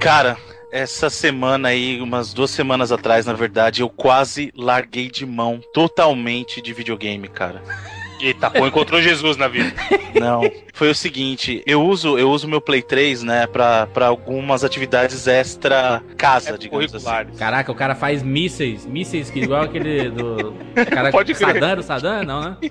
Cara, essa semana aí, umas duas semanas atrás, na verdade, eu quase larguei de mão totalmente de videogame, cara. Eita, pô, encontrou Jesus na vida. Não, foi o seguinte, eu uso eu uso meu Play 3, né, pra, pra algumas atividades extra casa, É digamos assim. Caraca, o cara faz mísseis, mísseis que igual aquele do. Cara, Pode crer. Saddam, era o Saddam, não, né?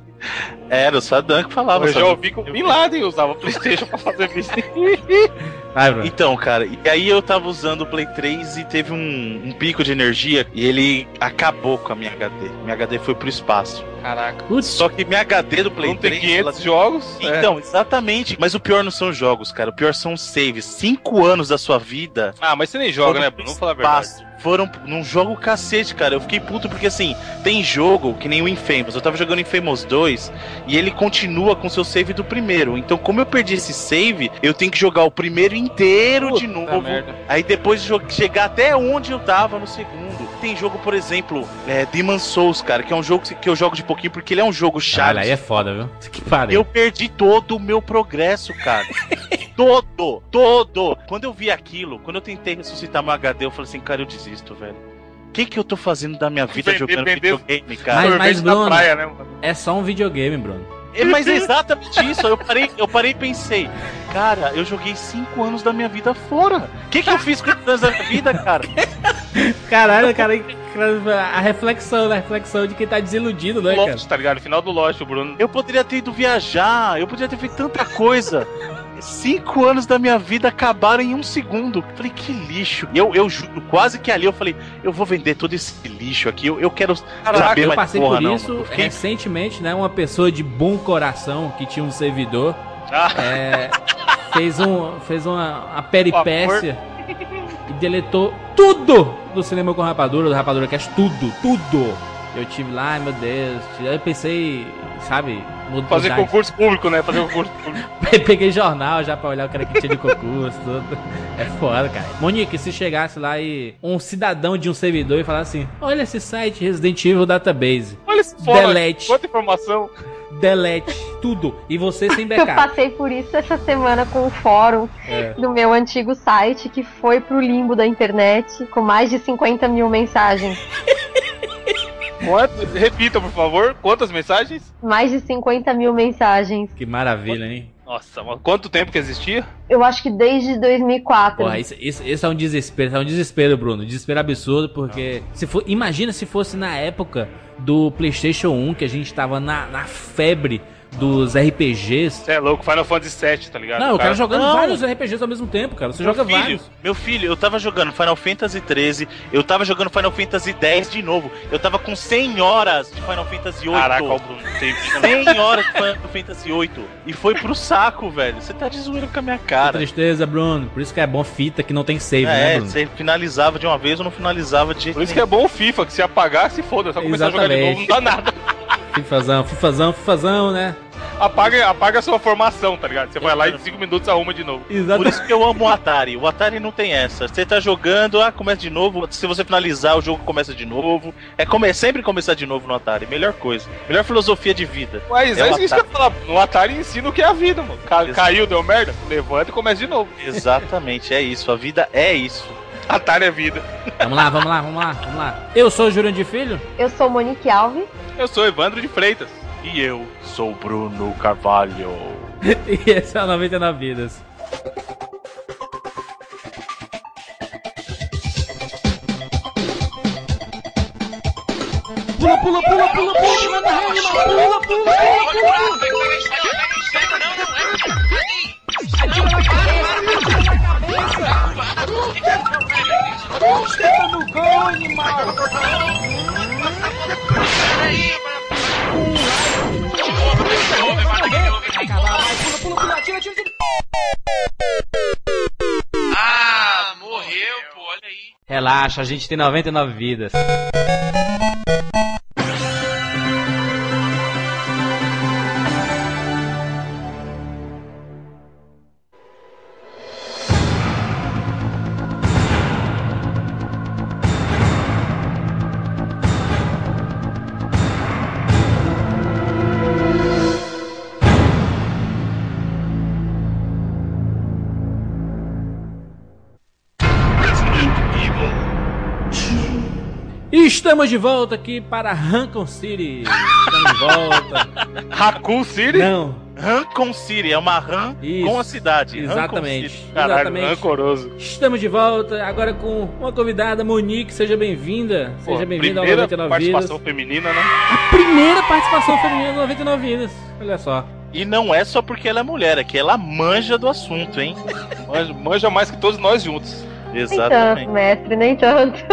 Era o Saddam que falava. Eu já Saddam. ouvi que o Bin Laden usava Playstation pra fazer Bruno. Então, cara, e aí eu tava usando o Play 3 e teve um, um pico de energia e ele acabou com a minha HD. Minha HD foi pro espaço. Caraca. Putz, Só que minha HD do Play Não tem 3. 500 ela- jogos. é. Então, exatamente. Mas o pior não são os jogos, cara. O pior são os saves. Cinco anos da sua vida. Ah, mas você nem joga, né, Bruno? Vamos falar a verdade. Foram. Não jogo cacete, cara. Eu fiquei puto porque assim, tem jogo que nem o Infamous. Eu tava jogando Infamous 2 e ele continua com seu save do primeiro. Então, como eu perdi esse save, eu tenho que jogar o primeiro inteiro de Puta novo. merda. Aí depois de chegar até onde eu tava no segundo. Tem jogo, por exemplo, é, Demon Souls, cara, que é um jogo que eu jogo de pouquinho porque ele é um jogo chato. Caralho, aí é foda, viu? Que pariu. Eu perdi todo o meu progresso, cara. todo, todo. Quando eu vi aquilo, quando eu tentei ressuscitar meu HD, eu falei assim, cara, eu desisto, velho. O que que eu tô fazendo da minha vida Vender- jogando vender- videogame, cara? Mas- mas, Bruno- praia, né, mano? É só um videogame, Bruno. É, Mas é exatamente isso. Eu parei, eu parei e pensei, cara, eu joguei cinco anos da minha vida fora. O que que eu fiz com esses anos da minha vida, cara? Caralho, cara, a reflexão, a reflexão de quem tá desiludido, né, cara? Lost, tá ligado? Final do Lost, Bruno. Eu poderia ter ido viajar, eu poderia ter feito tanta coisa. Cinco anos da minha vida acabaram em um segundo. Falei, que lixo. E eu, eu juro, quase que ali eu falei, eu vou vender todo esse lixo aqui. Eu, eu quero saber eu mais passei porra, por não, isso recentemente, né? Uma pessoa de bom coração que tinha um servidor Ah, é, fez, um, fez uma, uma peripécia e deletou tudo do cinema com rapadura, do Rapadura Cast, tudo, tudo. Eu tive lá, ai meu Deus. Eu pensei, sabe, mudar. fazer concurso público, né? Fazer concurso público. Peguei jornal já pra olhar o cara que tinha de concurso, tudo. É foda, cara. Monique, se chegasse lá e um cidadão de um servidor e falasse assim: Olha esse site Resident Evil Database. Olha esse fora. Delete. Quanta informação. Delete tudo. E você sem Eu backup. passei por isso essa semana com o fórum É. do meu antigo site, que foi pro limbo da internet, com mais de 50 mil mensagens. Quanto? Repita, por favor. Quantas mensagens? Mais de 50 mil mensagens. Que maravilha, hein? Nossa, mas quanto tempo que existia? Eu acho que desde 2004. Porra, isso, isso, isso é um desespero, é um desespero, Bruno. Desespero absurdo, porque. Se for, imagina se fosse na época do PlayStation 1, que a gente tava na, na febre dos RPGs. Você é louco, Final Fantasy VII, tá ligado? Não, o cara jogando Não. vários RPGs ao mesmo tempo, cara. Você Meu joga filho, vários. Meu filho, eu tava jogando Final Fantasy 13, eu tava jogando Final Fantasy 10 de novo. Eu tava com 100 horas de Final Fantasy 8. Caraca, o Bruno. Tem... 100 horas de Final Fantasy 8. E foi pro saco, velho. Você tá de zoeira com a minha Que cara. tristeza, Bruno. Por isso que é bom fita que não tem save, né, É, Bruno? você finalizava de uma vez ou não finalizava de jeito Por isso que é bom o FIFA, que se apagar, se foda. Só começar a jogar de novo, não dá nada. Fifazão, fifazão, fifazão, né? Apaga, apaga a sua formação, tá ligado? Você vai lá e em 5 minutos arruma de novo. Por Exatamente. isso que eu amo o Atari. O Atari não tem essa. Você tá jogando, ah, começa de novo. Se você finalizar, o jogo começa de novo. É come sempre começar de novo no Atari. Melhor coisa. Melhor filosofia de vida. Mas É é, isso que eu ia falar. No Atari ensina o que é a vida, mano. Ca- Exato. caiu, deu merda? Levanta e começa de novo. Exatamente, é isso. A vida é isso. Atari é vida. Vamos lá, vamos lá, vamos lá, vamos lá. Eu sou o Jurandir Filho. Eu sou Monique Alves. Eu sou Evandro de Freitas. E eu sou Bruno Carvalho. E esse é o 99 Vidas. Pula, pula, pula, pula, pula, pula, pula, pula, pula, pula. Pula, pula, pula, atira, atira, atira! Ah, morreu, olha aí. Relaxa, a gente tem 99 vidas. Estamos de volta aqui para Rancon City. Estamos de volta. Raccoon City? Não, Rancon City, é uma ran Isso, com a cidade. Exatamente. Caralho, exatamente. rancoroso. Estamos de volta agora com uma convidada, Monique. Seja bem-vinda. Seja bem-vinda ao primeira 99 participação Vidas. feminina, né? A primeira participação feminina do 99 Vidas. Olha só. E não é só porque ela é mulher, é que ela manja do assunto, hein? Manja, manja mais que todos nós juntos. Nem tanto, Exatamente. mestre, nem tanto.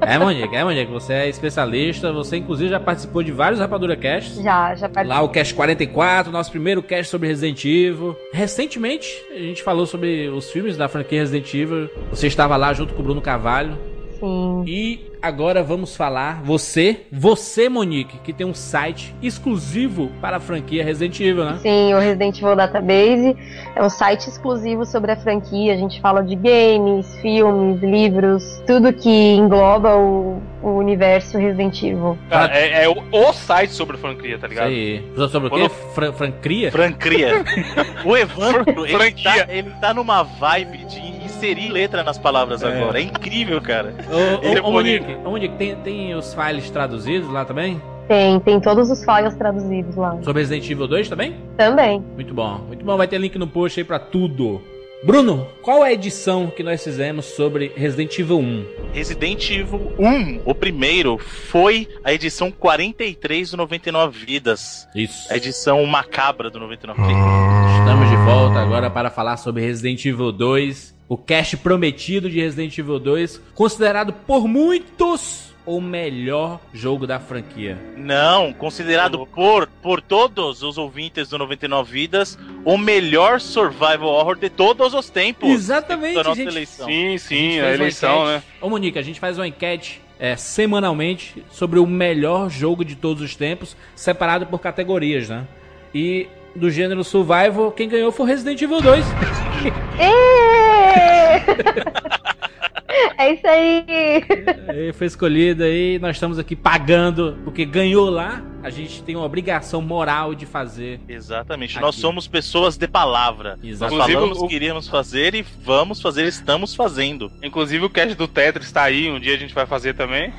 É, Monique, é, Monique. Você é especialista. Você, inclusive, já participou de vários Rapadura Casts. Já, já participei. Lá o Cast 44, nosso primeiro cast sobre Resident Evil. Recentemente, a gente falou sobre os filmes da franquia Resident Evil. Você estava lá junto com o Bruno Carvalho. Sim. E agora vamos falar, você, você, Monique, que tem um site exclusivo para a franquia Resident Evil, né? Sim, o Resident Evil Database é um site exclusivo sobre a franquia. A gente fala de games, filmes, livros, tudo que engloba o, o universo Resident Evil. Cara, é, é o, o site sobre a franquia, tá Isso ligado? aí. Sobre o quê? Quando- Fran francria? Francria. O Evandro, ele Franquia. tá, ele tá numa vibe de inserir letra nas palavras É. agora. É incrível, cara. Ô, Ele é ô, ô. Monique, ô, Monique tem, tem os files traduzidos lá também? Tem, tem todos os files traduzidos lá. Sobre Resident Evil 2 também? Também. Muito bom, muito bom. Vai ter link no post aí pra tudo. Bruno, qual é a edição que nós fizemos sobre Resident Evil 1? Resident Evil 1, o primeiro, foi a edição 43 do 99 Vidas. Isso. A edição macabra do 99 Vidas. Estamos de volta agora para falar sobre Resident Evil 2, o cast prometido de Resident Evil 2, considerado por muitos o melhor jogo da franquia. Não, considerado por, por todos os ouvintes do 99 Vidas o melhor survival horror de todos os tempos. Exatamente, da nossa gente. eleição. Sim, A sim, a, uma eleição, né? Ô Monique, a gente faz uma enquete é, semanalmente sobre o melhor jogo de todos os tempos, separado por categorias, né? E do gênero survival, quem ganhou foi Resident Evil 2. É isso aí! Aí foi escolhido aí, nós estamos aqui pagando, porque ganhou lá, a gente tem uma obrigação moral de fazer. Exatamente. Aqui. Nós somos pessoas de palavra. Exato. Nós falamos Inclusive, o- que iríamos fazer e vamos fazer, estamos fazendo. Inclusive o cast do Tetris tá aí, um dia a gente vai fazer também.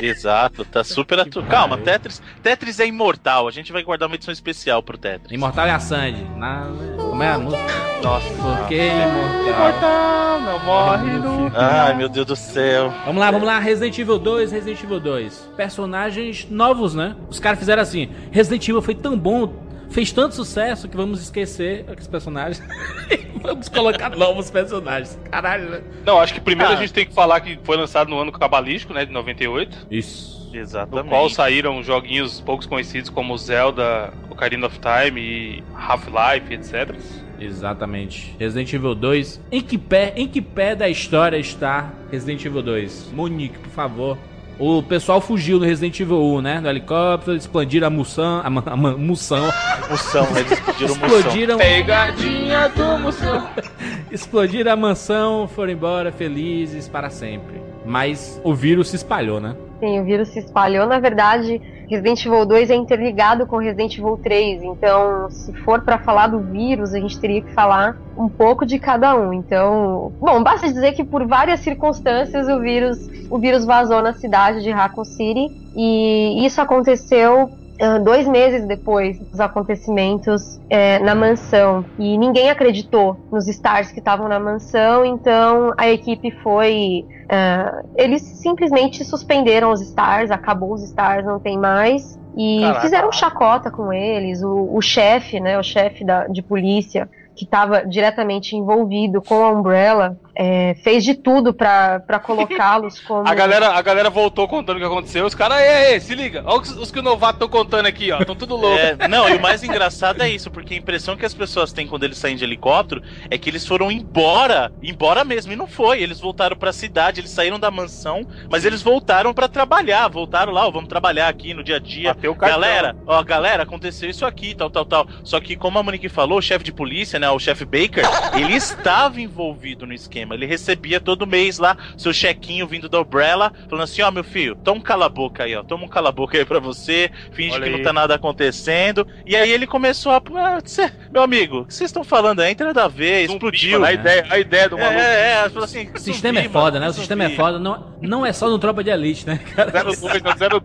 Exato, tá super atu... Calma. Tetris, Tetris é imortal. A gente vai guardar uma edição especial pro Tetris. Imortal é a Sandy. Na... Como é a música? Nossa. Porque imortal. Imortal, não morre nunca. Ai, meu Deus do céu. Vamos lá, vamos lá. Resident Evil 2, Resident Evil 2. Personagens novos, né? Os caras fizeram assim: Resident Evil foi tão bom, fez tanto sucesso que vamos esquecer aqueles personagens. vamos colocar novos personagens. Caralho, né? Não, acho que primeiro Ah. a gente tem que falar que foi lançado no ano cabalístico, né, de 98. Isso. No Exatamente. qual saíram joguinhos poucos conhecidos como Zelda, Ocarina of Time e Half-Life, etc. Exatamente. Resident Evil 2. Em que pé, em que pé da história está Resident Evil 2? Monique, por favor. O pessoal fugiu no Resident Evil 1, né? Do helicóptero, explodiram a Mussan, a, ma- a ma- Mussan, Moção, eles moção. explodiram, Pegadinha do moção. explodiram a mansão, foram embora felizes para sempre. Mas o vírus se espalhou, né? Sim, o vírus se espalhou. Na verdade, Resident Evil 2 é interligado com Resident Evil 3. Então, se for pra falar do vírus, a gente teria que falar um pouco de cada um. Então, bom, basta dizer que por várias circunstâncias o vírus, o vírus vazou na cidade de Raccoon City e isso aconteceu ah, dois meses depois dos acontecimentos eh, na mansão. E ninguém acreditou nos stars que estavam na mansão, então a equipe foi ah, eles simplesmente suspenderam os stars, acabou os stars, não tem mais. E Caraca. fizeram chacota com eles. O, o chefe, né, o chefe de polícia, que estava diretamente envolvido com a Umbrella, é, fez de tudo pra pra colocá-los como. A galera, a galera voltou contando o que aconteceu. Os caras, ei, ei, se liga. Olha os, os que o novato estão contando aqui, ó. Estão tudo louco. É, não, e o mais engraçado é isso, porque a impressão que as pessoas têm quando eles saem de helicóptero é que eles foram embora, embora mesmo, e não foi. Eles voltaram pra cidade, eles saíram da mansão, mas eles voltaram pra trabalhar, voltaram lá, ó, vamos trabalhar aqui no dia a dia. Bateu o cartão. Galera, ó, galera, aconteceu isso aqui, tal, tal, tal. Só que, como a Monique falou, o chefe de polícia, né, o chefe Baker, ele estava envolvido no esquema. Esquema. Ele recebia todo mês lá seu chequinho vindo da Umbrella, falando assim: ó, meu filho, toma um cala-boca aí, ó. Toma um cala-boca aí pra você, finge Olha que aí. não tá nada acontecendo. E aí ele começou a. Ah, cê- meu amigo, o que vocês estão falando aí? Entra da vez, Zumbi, explodiu. mano, a ideia, a ideia do maluco. É, é, é, falou assim, O sistema é foda, né? O sistema é foda. Não, não é só no Tropa de Elite, né, cara? 02,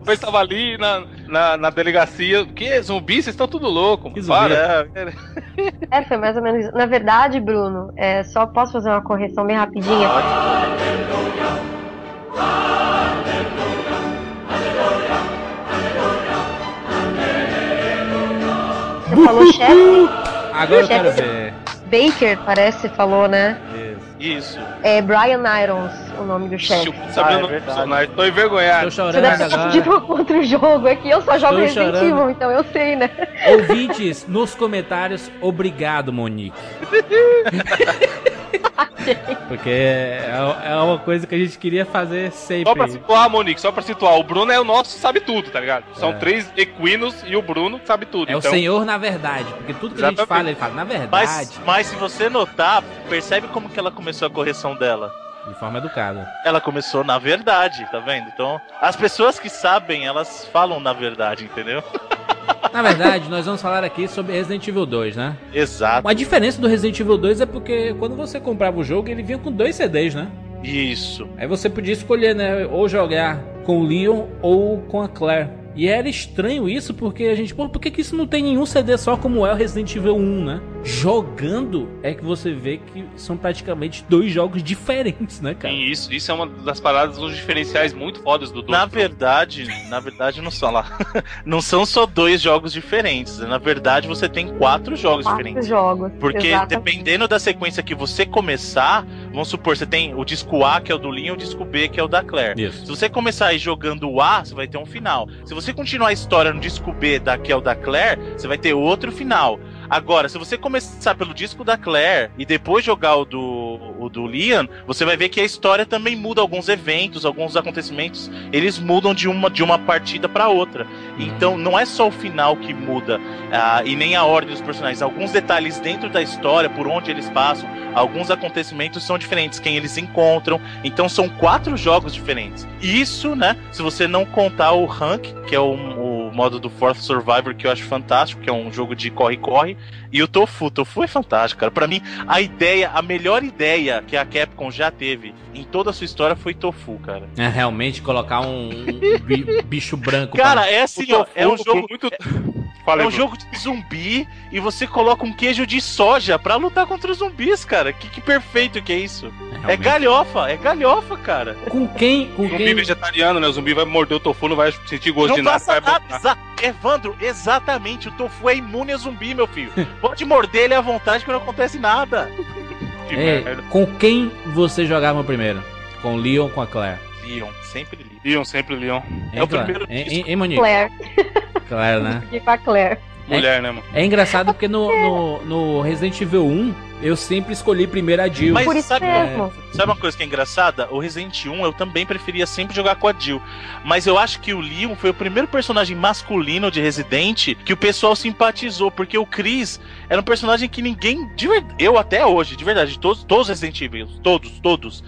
02 tava ali na, na, na delegacia. Que zumbi? Vocês estão tudo louco. Que mano. zumbi? Para. É, É, foi mais ou menos isso. Na verdade, Bruno, é, só posso fazer uma correção bem rapidinha. Você falou chefe? Agora eu quero Chefe. ver. Baker, parece, falou, né? Isso. É Brian Irons, o nome do chefe. Saber Ah, é o nome do personagem. Tô envergonhado. Tô Você chorando deve ter agora. com outro jogo aqui. Eu só jogo Estou Resident chorando. Evil, então eu sei, né? Ouvintes, nos comentários, obrigado, Monique. Porque é, é uma coisa que a gente queria fazer sempre. Só pra situar, Monique, só pra situar. O Bruno é o nosso sabe tudo, tá ligado? São É. três equinos e o Bruno sabe tudo. É o então, senhor na verdade. Porque tudo que a gente Exatamente. fala, ele fala, na verdade, Mas, mas se você notar, percebe como que ela começou a correção dela. de forma educada. Ela começou na verdade, tá vendo? Então, as pessoas que sabem, elas falam na verdade, entendeu? Na verdade, nós vamos falar aqui sobre Resident Evil 2, né? Exato. A diferença do Resident Evil 2 é porque quando você comprava o jogo, ele vinha com dois CDs, né? Isso. Aí você podia escolher, né? Ou jogar com o Leon ou com a Claire. E era estranho isso, porque a gente, pô, por que, que isso não tem nenhum CD só como é o Resident Evil 1, né? Jogando é que você vê que são praticamente dois jogos diferentes, né, cara? Sim, isso, isso é uma das paradas, uns diferenciais muito fodas do Na dois. verdade, na verdade não são lá. Não são só dois jogos diferentes. Na verdade, você tem quatro jogos Quatro diferentes. jogos. Porque exatamente. dependendo da sequência que você começar, vamos supor, você tem o disco A, que é o do Leon, e o disco B, que é o da Claire. Isso. Se você começar aí jogando o A, você vai ter um final. Se você continuar a história no disco B, da, que é da Claire, você vai ter outro final. Agora, se você começar pelo disco da Claire e depois jogar o do, o do Leon, você vai ver que a história também muda alguns eventos, alguns acontecimentos, eles mudam de uma, de uma partida para outra. Então, não é só o final que muda ah, e nem a ordem dos personagens. Alguns detalhes dentro da história, por onde eles passam, alguns acontecimentos são diferentes, quem eles encontram. Então, são quatro jogos diferentes. Isso, né? Se você não contar o Rank, que é o, o modo do Fourth Survivor, que eu acho fantástico, que é um jogo de corre-corre. E o Tofu, Tofu é fantástico, cara. Pra mim, a ideia, a melhor ideia que a Capcom já teve em toda a sua história foi Tofu, cara. É realmente colocar um, um bi- bicho branco. Cara, pra- é assim, ó, é um jogo muito. É um jogo de zumbi e você coloca um queijo de soja pra lutar contra os zumbis, cara. Que, que perfeito que é isso. É realmente. galhofa, é galhofa, cara. Com quem, com Zumbi quem, vegetariano, né? O zumbi vai morder o tofu, não vai sentir gosto Não de nada. vai nada. Exa Evandro, exatamente. O tofu é imune a zumbi, meu filho. Pode morder ele à vontade que não acontece nada. Que É, merda. com quem você jogava primeiro? Com o Leon ou com a Claire? Leon, sempre Leon. Leon, sempre Leon. Hein, É o Claire? primeiro disco. hein, hein, Monique? Claire. Claire, né? Fiquei com a Claire. Mulher, né, mano? É engraçado porque no, no, no Resident Evil 1 eu sempre escolhi primeiro a Jill. Mas Por isso sabe, mesmo. sabe uma coisa que é engraçada? O Resident 1 eu também preferia sempre jogar com a Jill. Mas eu acho que o Leon foi o primeiro personagem masculino de Resident que o pessoal simpatizou. Porque o Chris era um personagem que ninguém. de ver- Eu até hoje, de verdade, todos, todos os Resident Evil, todos, todos.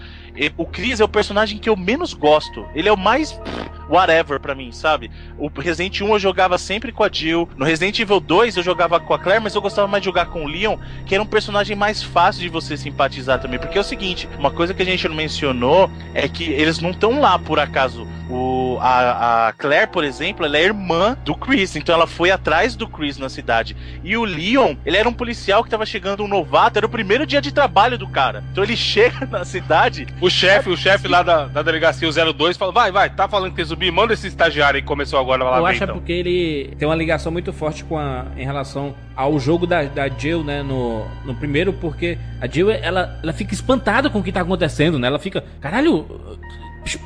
O Chris é o personagem que eu menos gosto. Ele é o mais pff, whatever pra mim, sabe? O Resident 1 eu jogava sempre com a Jill. No Resident Evil 2 eu jogava com a Claire, mas eu gostava mais de jogar com o Leon, que era um personagem mais fácil de você simpatizar também. Porque é o seguinte, uma coisa que a gente não mencionou é que eles não estão lá por acaso. O, a, a Claire, por exemplo, ela é irmã do Chris, então ela foi atrás do Chris na cidade. E o Leon, ele era um policial que tava chegando um novato, era o primeiro dia de trabalho do cara. Então ele chega na cidade O chefe, o chefe lá da, da delegacia, o 02, falou: vai, vai, tá falando que tem zumbi, manda esse estagiário que começou agora lá Eu acho é então. porque ele tem uma ligação muito forte com a, em relação ao jogo da, da Jill, né, no, no primeiro, porque a Jill, ela, ela fica espantada com o que tá acontecendo, né, ela fica, caralho,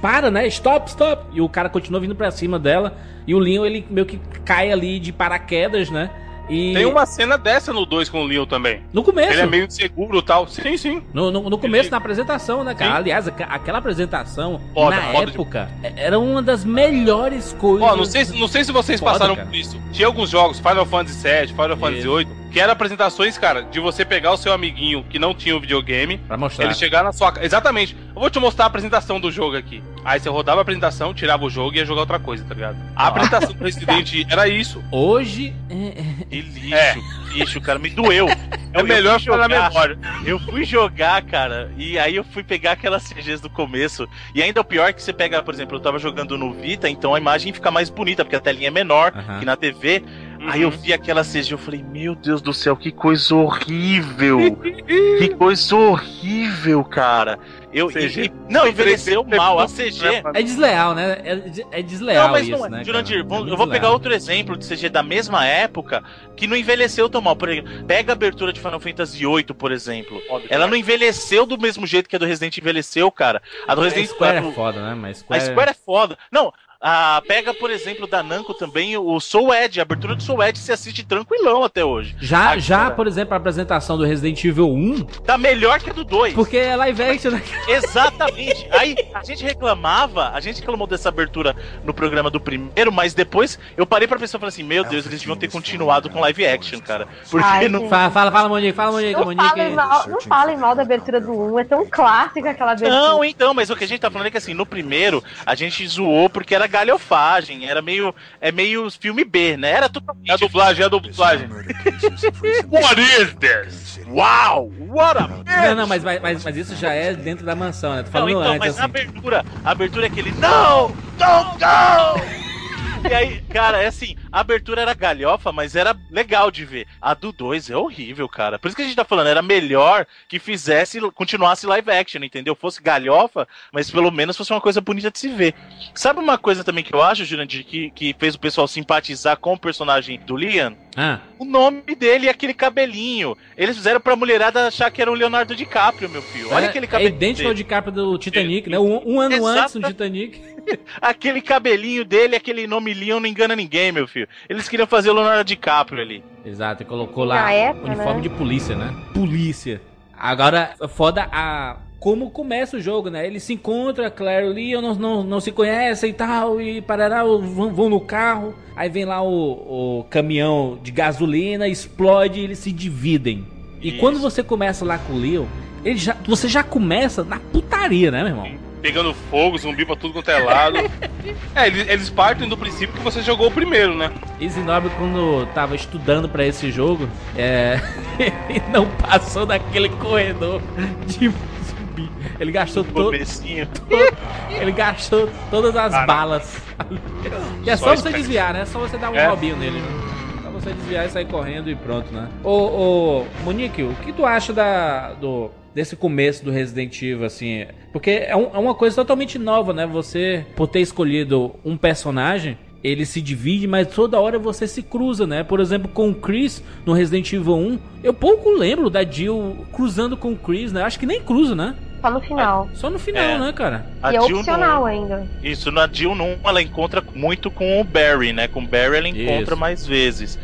para, né, stop, stop, e o cara continua vindo pra cima dela, e o Leon, ele meio que cai ali de paraquedas, né, e Tem uma cena dessa no 2 com o Leon também. no começo, Ele é meio inseguro e tal. Sim, sim. no, no, no começo, Ele- na apresentação, né, cara, Sim. aliás, aquela apresentação, Foda, na foda época, era uma das melhores coisas. Ó, não sei, se- não sei se vocês Foda, passaram cara. por isso. Tinha alguns jogos, Final Fantasy VII, Final Fantasy. VIII, Que era apresentações, cara, de você pegar o seu amiguinho que não tinha o videogame, Pra mostrar. ele chegar na sua. Exatamente. Eu vou te mostrar a apresentação do jogo aqui. Aí você rodava a apresentação, tirava o jogo e ia jogar outra coisa, tá ligado? A apresentação do Resident Evil era isso. Hoje. é, é, Que lixo, É. que lixo, cara. Me doeu. É Eu- melhor eu fui ficar na jogar- memória. Eu fui jogar, cara, e aí eu fui pegar aquelas CGs do começo. E ainda o pior é que você pega, por exemplo, eu tava jogando no Vita, então a imagem fica mais bonita, porque a telinha é menor que na TV. Uhum. Aí eu vi aquela CG, eu falei, meu Deus do céu, que coisa horrível! que coisa horrível, cara! Eu, CG e- e- não, envelheceu mal. A CG. é desleal, né? É, é desleal Não, mas isso, não é. né? Jurandir, cara? vamos- É eu vou pegar outro exemplo de CG da mesma época que não envelheceu tão mal. Por exemplo, pega a abertura de Final Fantasy VIII, por exemplo. Ela não envelheceu do mesmo jeito que a do Resident envelheceu, cara. A do A Resident Square Evil. é foda, né? Mas A Square... Square é foda. Não, a, pega, por exemplo, da Namco também, o Soul Edge. A abertura do Soul Edge se assiste tranquilão até hoje. Já, Agora- já, por exemplo, a apresentação do Resident Evil 1, Tá melhor que a do 2. porque é live action, né? Exatamente. Aí a gente reclamava, a gente reclamou dessa abertura no programa do primeiro, mas depois eu parei pra pensar e falei assim: Meu Deus, eles deviam ter continuado com live action, cara. Porque Ai, não. Fala, fala, fala, Monique, fala, Monique, Não Monique. falem, mal, não falem mal da abertura do 1, é tão clássica aquela abertura. Não, então, mas o que a gente tá falando é que assim, no primeiro a gente zoou porque era galhofagem, era meio. É meio filme B, né? Era totalmente. É a dublagem, é a dublagem. What is this? Uau! What a Não, não, mas, mas, mas isso já é dentro da mansão, né? Tô Não, falando então, antes, mas a assim. abertura, a abertura é aquele Não! Don't go! E aí, cara, é assim, a abertura era galhofa, mas era legal de ver. A do 2 é horrível, cara. Por isso que a gente tá falando, era melhor que fizesse, continuasse live action, entendeu? Fosse galhofa, mas pelo menos fosse uma coisa bonita de se ver. Sabe uma coisa também que eu acho, Jurandir, que, que fez o pessoal simpatizar com o personagem do Liam? Ah, O nome dele é aquele cabelinho. Eles fizeram pra mulherada achar que era o Leonardo DiCaprio, meu filho. Olha é, aquele é cabelinho. idêntico ao dele. DiCaprio do Titanic, né? Um, um ano Exata- antes do Titanic. Aquele cabelinho dele, aquele nome Leon não engana ninguém, meu filho. Eles queriam fazer o Leonardo DiCaprio ali. Exato, e colocou lá época, uniforme né? de polícia, né? Polícia. Agora, foda a. Como começa o jogo, né? Eles se encontram, Claire e o Leon não, não, não se conhecem e tal, e parará, vão, vão no carro. Aí vem lá o, o caminhão de gasolina, explode e eles se dividem. E Isso. quando você começa lá com o Leon, ele já, você já começa na putaria, né, meu irmão? Pegando fogo, zumbi pra tudo quanto é lado. É, eles, eles partem do princípio que você jogou o primeiro, né? Isinobre, quando tava estudando pra esse jogo, é... ele não passou daquele corredor de Ele gastou todo. Ele gastou todas as balas. E é só, Só você desviar, né? É só você dar um É. robinho nele, né? Só você desviar e sair correndo e pronto, né? Ô, ô, Monique, o que tu acha da, do, desse começo do Resident Evil, assim? Porque é, um- é uma coisa totalmente nova, né? Você, por ter escolhido um personagem, ele se divide, mas toda hora você se cruza, né? Por exemplo, com o Chris no Resident Evil 1, eu pouco lembro da Jill cruzando com o Chris, né? Acho que nem cruza, né? Só no final. Só no final, É. né, cara? A e é Jill opcional não- ainda. Isso, na Jill não, ela encontra muito com o Barry, né? Com o Barry ela encontra Isso. mais vezes.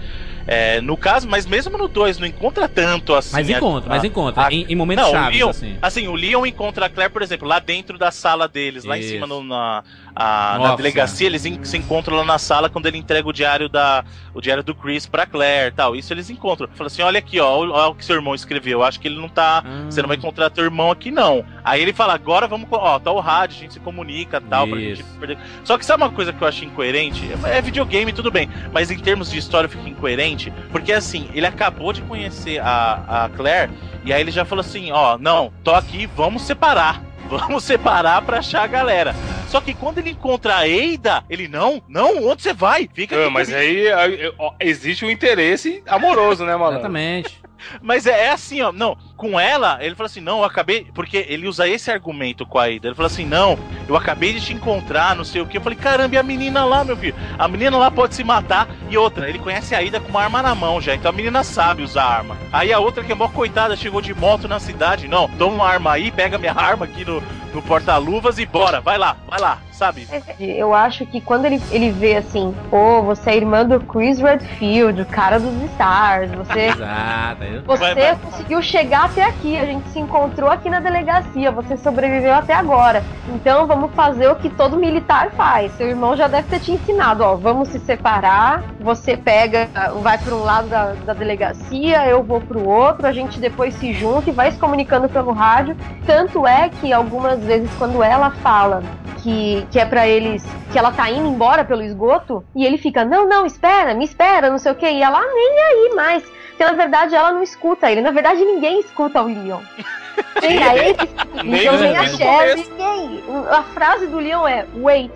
É, no caso, mas mesmo no 2, não encontra tanto assim. Mas a- encontra, mas a- encontra. a- em, em momentos Não, chaves, Leon, assim. Assim, o Leon encontra a Claire, por exemplo, lá dentro da sala deles, lá em Isso. cima no- na, a- na delegacia, eles en- se encontram lá na sala quando ele entrega o diário da o diário do Chris pra Claire e tal. Isso eles encontram. Fala assim: olha aqui, ó, olha o que seu irmão escreveu. Acho que ele não tá. Ah. Você não vai encontrar teu irmão aqui, não. Aí ele fala, agora vamos. Ó, tá o rádio, a gente se comunica e tal, pra gente Isso. perder. Só que sabe uma coisa que eu acho incoerente? É é videogame, tudo bem. Mas em termos de história fica incoerente. Porque assim, ele acabou de conhecer a, a Claire. E aí ele já falou assim: ó, não, tô aqui, vamos separar. Vamos separar pra achar a galera. Só que quando ele encontra a Eida, ele não, não, onde você vai? Fica aqui mas comigo." aí aí, ó, existe um interesse amoroso, né, malandro? Exatamente. Mas é, é assim, ó. Não, com ela, ele falou assim: não, eu acabei. Porque ele usa esse argumento com a Ida. Ele falou assim: não, eu acabei de te encontrar, não sei o que. Eu falei: caramba, e a menina lá, meu filho? A menina lá pode se matar. E outra, ele conhece a Ida com uma arma na mão já. Então a menina sabe usar arma. Aí a outra, que é mó coitada, chegou de moto na cidade. Não, toma uma arma aí, pega minha arma aqui no, no porta-luvas e bora, vai lá, vai lá. sabe? Eu acho que quando ele, ele vê assim, pô, você é irmã do Chris Redfield, o cara dos Stars, você. Exato. Você Vai, vai. conseguiu chegar até aqui, a gente se encontrou aqui na delegacia, você sobreviveu até agora. Então vamos fazer o que todo militar faz. Seu irmão já deve ter te ensinado, ó, vamos se separar, você pega, vai para um lado da, da delegacia, eu vou pro outro, a gente depois se junta e vai se comunicando pelo rádio. Tanto é que algumas vezes quando ela fala que, que é pra eles que ela tá indo embora pelo esgoto e ele fica, não, não, espera, me espera, não sei o que, e ela nem aí mais. Porque na verdade ela não escuta ele, na verdade ninguém escuta o Leon. Nem a ele, Nem então nem a ninguém. A frase do Leon é wait.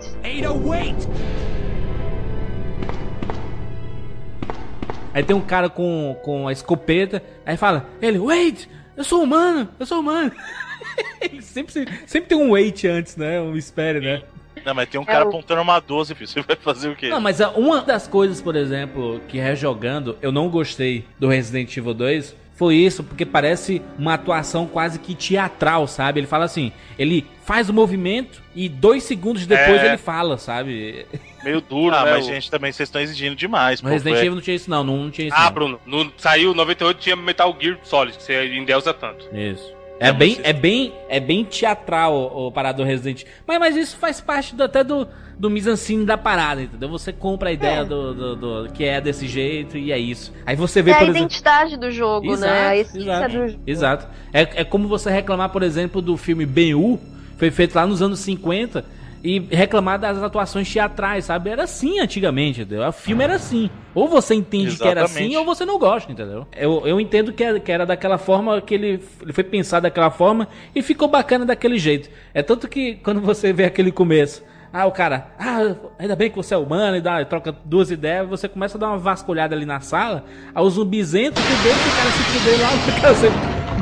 Aí tem um cara com, com a escopeta, aí fala, ele, wait, eu sou humano, eu sou humano. Ele sempre, sempre tem um wait antes, né? Um espere, né? Não, mas tem um cara o- apontando uma 12, filho. Você vai fazer o quê? Não, mas ah, uma das coisas, por exemplo, que rejogando, eu não gostei do Resident Evil 2, foi isso, porque parece uma atuação quase que teatral, sabe? Ele fala assim, ele faz o movimento e dois segundos depois É. ele fala, sabe? Meio duro, ah, né? mas o- gente, também vocês estão exigindo demais. No pô, Resident foi- Evil não tinha isso não, não, não tinha isso Ah, não. Bruno, no, saiu 98 tinha Metal Gear Solid, que você endeusa tanto. Isso. É Não, bem, é bem, é bem teatral o, o parado do Resident. Mas, mas isso faz parte do- até do, do mise-en-scène da parada, entendeu? Você compra a ideia É. do, do, do- que é desse jeito e é isso. Aí você vê, É a exemplo. identidade do jogo, Exato, né? A essência exato. do jogo. Exato. É, é como você reclamar, por exemplo, do filme Ben-Hur, foi feito lá nos anos 50, e reclamar das atuações teatrais, sabe? Era assim antigamente, entendeu? O filme era assim. Ou você entende que era Exatamente. assim, ou você não gosta, entendeu? Eu, eu entendo que era, que era daquela forma, que ele, ele foi pensado daquela forma e ficou bacana daquele jeito. É tanto que quando você vê aquele começo, ah, o cara, ah, ainda bem que você é humano e dá, troca duas ideias, você começa a dar uma vasculhada ali na sala, aí o zumbizento que deixa o cara se fuder lá, o cara ser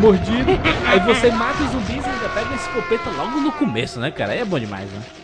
mordido, aí você mata os zumbis e ainda pega a escopeta logo no começo, né, cara? Aí é bom demais, né?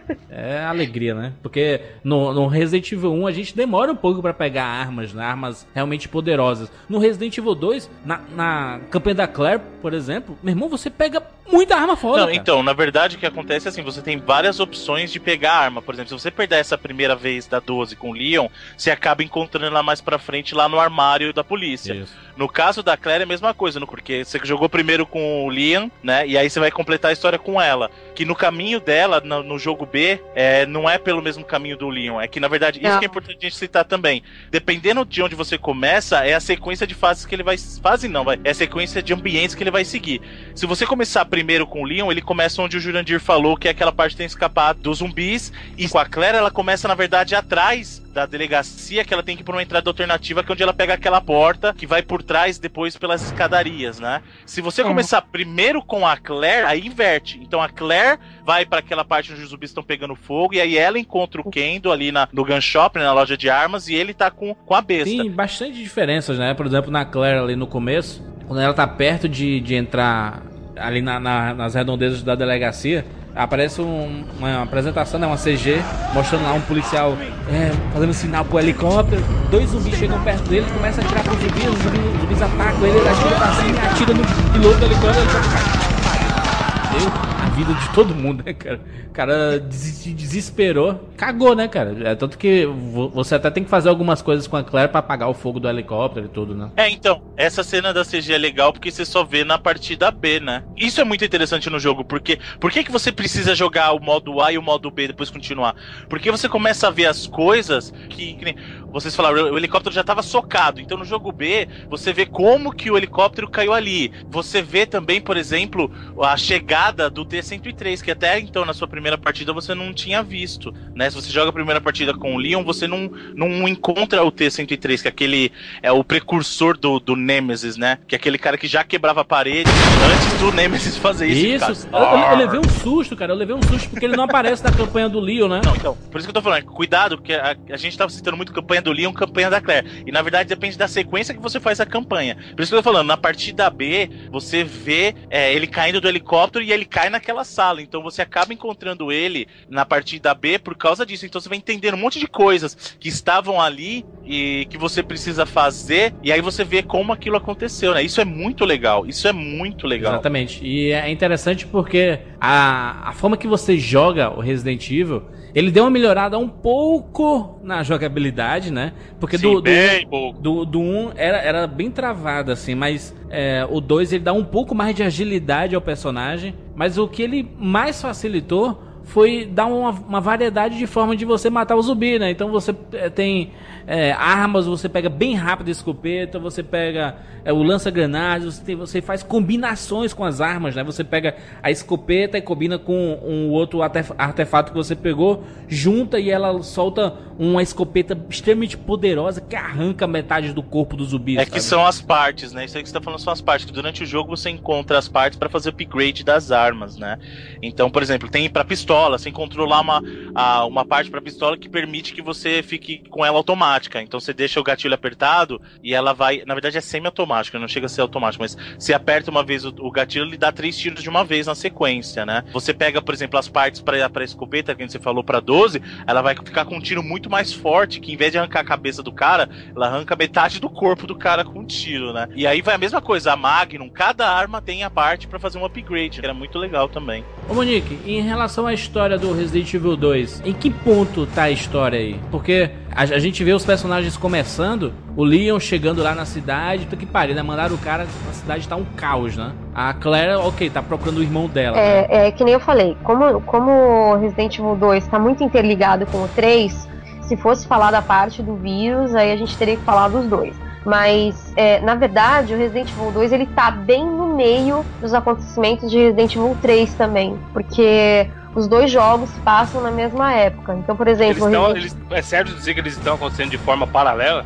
É alegria, né? Porque no, no Resident Evil 1 a gente demora um pouco pra pegar armas, né? Armas realmente poderosas. No Resident Evil 2, na, na campanha da Claire, por exemplo, meu irmão, você pega muita arma foda. Não, cara. então, na verdade, o que acontece é assim: você tem várias opções de pegar arma. Por exemplo, se você perder essa primeira vez da 12 com o Leon, você acaba encontrando ela mais pra frente lá no armário da polícia. Isso. No caso da Claire é a mesma coisa, no- porque você jogou primeiro com o Liam, né? E aí você vai completar a história com ela. Que no caminho dela, no, no jogo B, é, não é pelo mesmo caminho do Leon. É que, na verdade, isso Não. que é importante a gente citar também. Dependendo de onde você começa, é a sequência de fases que ele vai. Fase não, vai. É a sequência de ambientes que ele vai seguir. Se você começar primeiro com o Leon, ele começa onde o Jurandir falou, que é aquela parte que tem que escapar dos zumbis. E com a Claire, ela começa, na verdade, atrás da delegacia, que ela tem que ir por uma entrada alternativa, que é onde ela pega aquela porta que vai por trás depois pelas escadarias, né? Se você É. começar primeiro com a Claire, aí inverte. Então a Claire vai para aquela parte onde os zumbis estão pegando fogo, e aí ela encontra o Kendo ali na, no gun shop, né, na loja de armas, e ele tá com, com a besta. Tem bastante diferenças, né? Por exemplo, na Claire ali no começo, quando ela tá perto de, de entrar ali na- na- nas redondezas da delegacia, aparece um- uma apresentação, né? Uma CG, mostrando lá um policial é, fazendo sinal pro helicóptero. Dois zumbis chegam perto dele, começa a atirar pro zumbis, os zumbis, os zumbis atacam ele, ele atira pra cima e atira no piloto do helicóptero, ele a vida de todo mundo, né, cara? O cara des- se desesperou. Cagou, né, cara? É tanto que vo- você até tem que fazer algumas coisas com a Claire pra apagar o fogo do helicóptero e tudo, né? É, então, essa cena da CG é legal porque você só vê na partida B, né? Isso é muito interessante no jogo, porque por que, que você precisa jogar o modo A e o modo B e depois continuar? Porque você começa a ver as coisas que, que nem vocês falaram, o helicóptero já estava socado. Então no jogo B, você vê como que o helicóptero caiu ali. Você vê também, por exemplo, a chegada do T-103, que até então na sua primeira partida você não tinha visto, né? Se você joga a primeira partida com o Leon, você não, não encontra o T-103, que é aquele é o precursor do, do Nemesis, né? Que é aquele cara que já quebrava a parede antes do Nemesis fazer isso. Isso, eu, eu- eu levei um susto, cara. Eu levei um susto porque ele não aparece na campanha do Leo, né? Não, então, por isso que eu tô falando, cuidado, porque a, a gente tava citando muito campanha do Leon, campanha da Claire. E na verdade depende da sequência que você faz a campanha. Por isso que eu tô falando, na partida B, você vê é, ele caindo do helicóptero e ele cai na, naquela sala. Então você acaba encontrando ele na partida B por causa disso. Então você vai entender um monte de coisas que estavam ali e que você precisa fazer. E aí você vê como aquilo aconteceu, né? Isso é muito legal. Isso é muito legal. Exatamente. E é interessante porque a, a forma que você joga o Resident Evil ele deu uma melhorada um pouco na jogabilidade, né? Porque Sim, do, bem do, pouco. do, do 1 era, era bem travado, assim, mas é, o 2 ele dá um pouco mais de agilidade ao personagem. Mas o que ele mais facilitou foi dar uma, uma variedade de forma de você matar o zumbi, né? Então você é, tem é, armas, você pega bem rápido a escopeta, você pega é, o lança-granadas, você, você faz combinações com as armas, né? Você pega a escopeta e combina com um outro arte- artefato que você pegou, junta e ela solta uma escopeta extremamente poderosa que arranca metade do corpo do zumbi. É que sabe? são as partes, né? Isso aí que você tá falando são as partes, que durante o jogo você encontra as partes pra fazer upgrade das armas, né? Então, por exemplo, tem pra pistola, você encontrou lá uma, a- uma parte pra pistola que permite que você fique com ela automática. Então você deixa o gatilho apertado e ela vai. Na verdade é semi-automática, não chega a ser automático, mas se aperta uma vez o, o gatilho, ele dá três tiros de uma vez na sequência, né? Você pega, por exemplo, as partes pra, pra escopeta, que você falou pra 12, ela vai ficar com um tiro muito mais forte, que em vez de arrancar a cabeça do cara, ela arranca metade do corpo do cara com um tiro, né? E aí vai a mesma coisa, a Magnum, cada arma tem a parte pra fazer um upgrade, que era muito legal também. Ô Monique, em relação à história do Resident Evil 2, em que ponto tá a história aí? Porque a, a gente vê os personagens começando, o Leon chegando lá na cidade, que pariu, né? Mandaram o cara, a cidade tá um caos, né? A Claire, ok, tá procurando o irmão dela. né? É, é que nem eu falei, como, como Resident Evil 2 está muito interligado com o 3, se fosse falar da parte do vírus, aí a gente teria que falar dos dois. Mas, é, na verdade, o Resident Evil 2 ele tá bem no meio dos acontecimentos de Resident Evil 3 também. Porque os dois jogos passam na mesma época. Então, por Eles exemplo, o estão, eles, é sério dizer que eles estão acontecendo de forma paralela?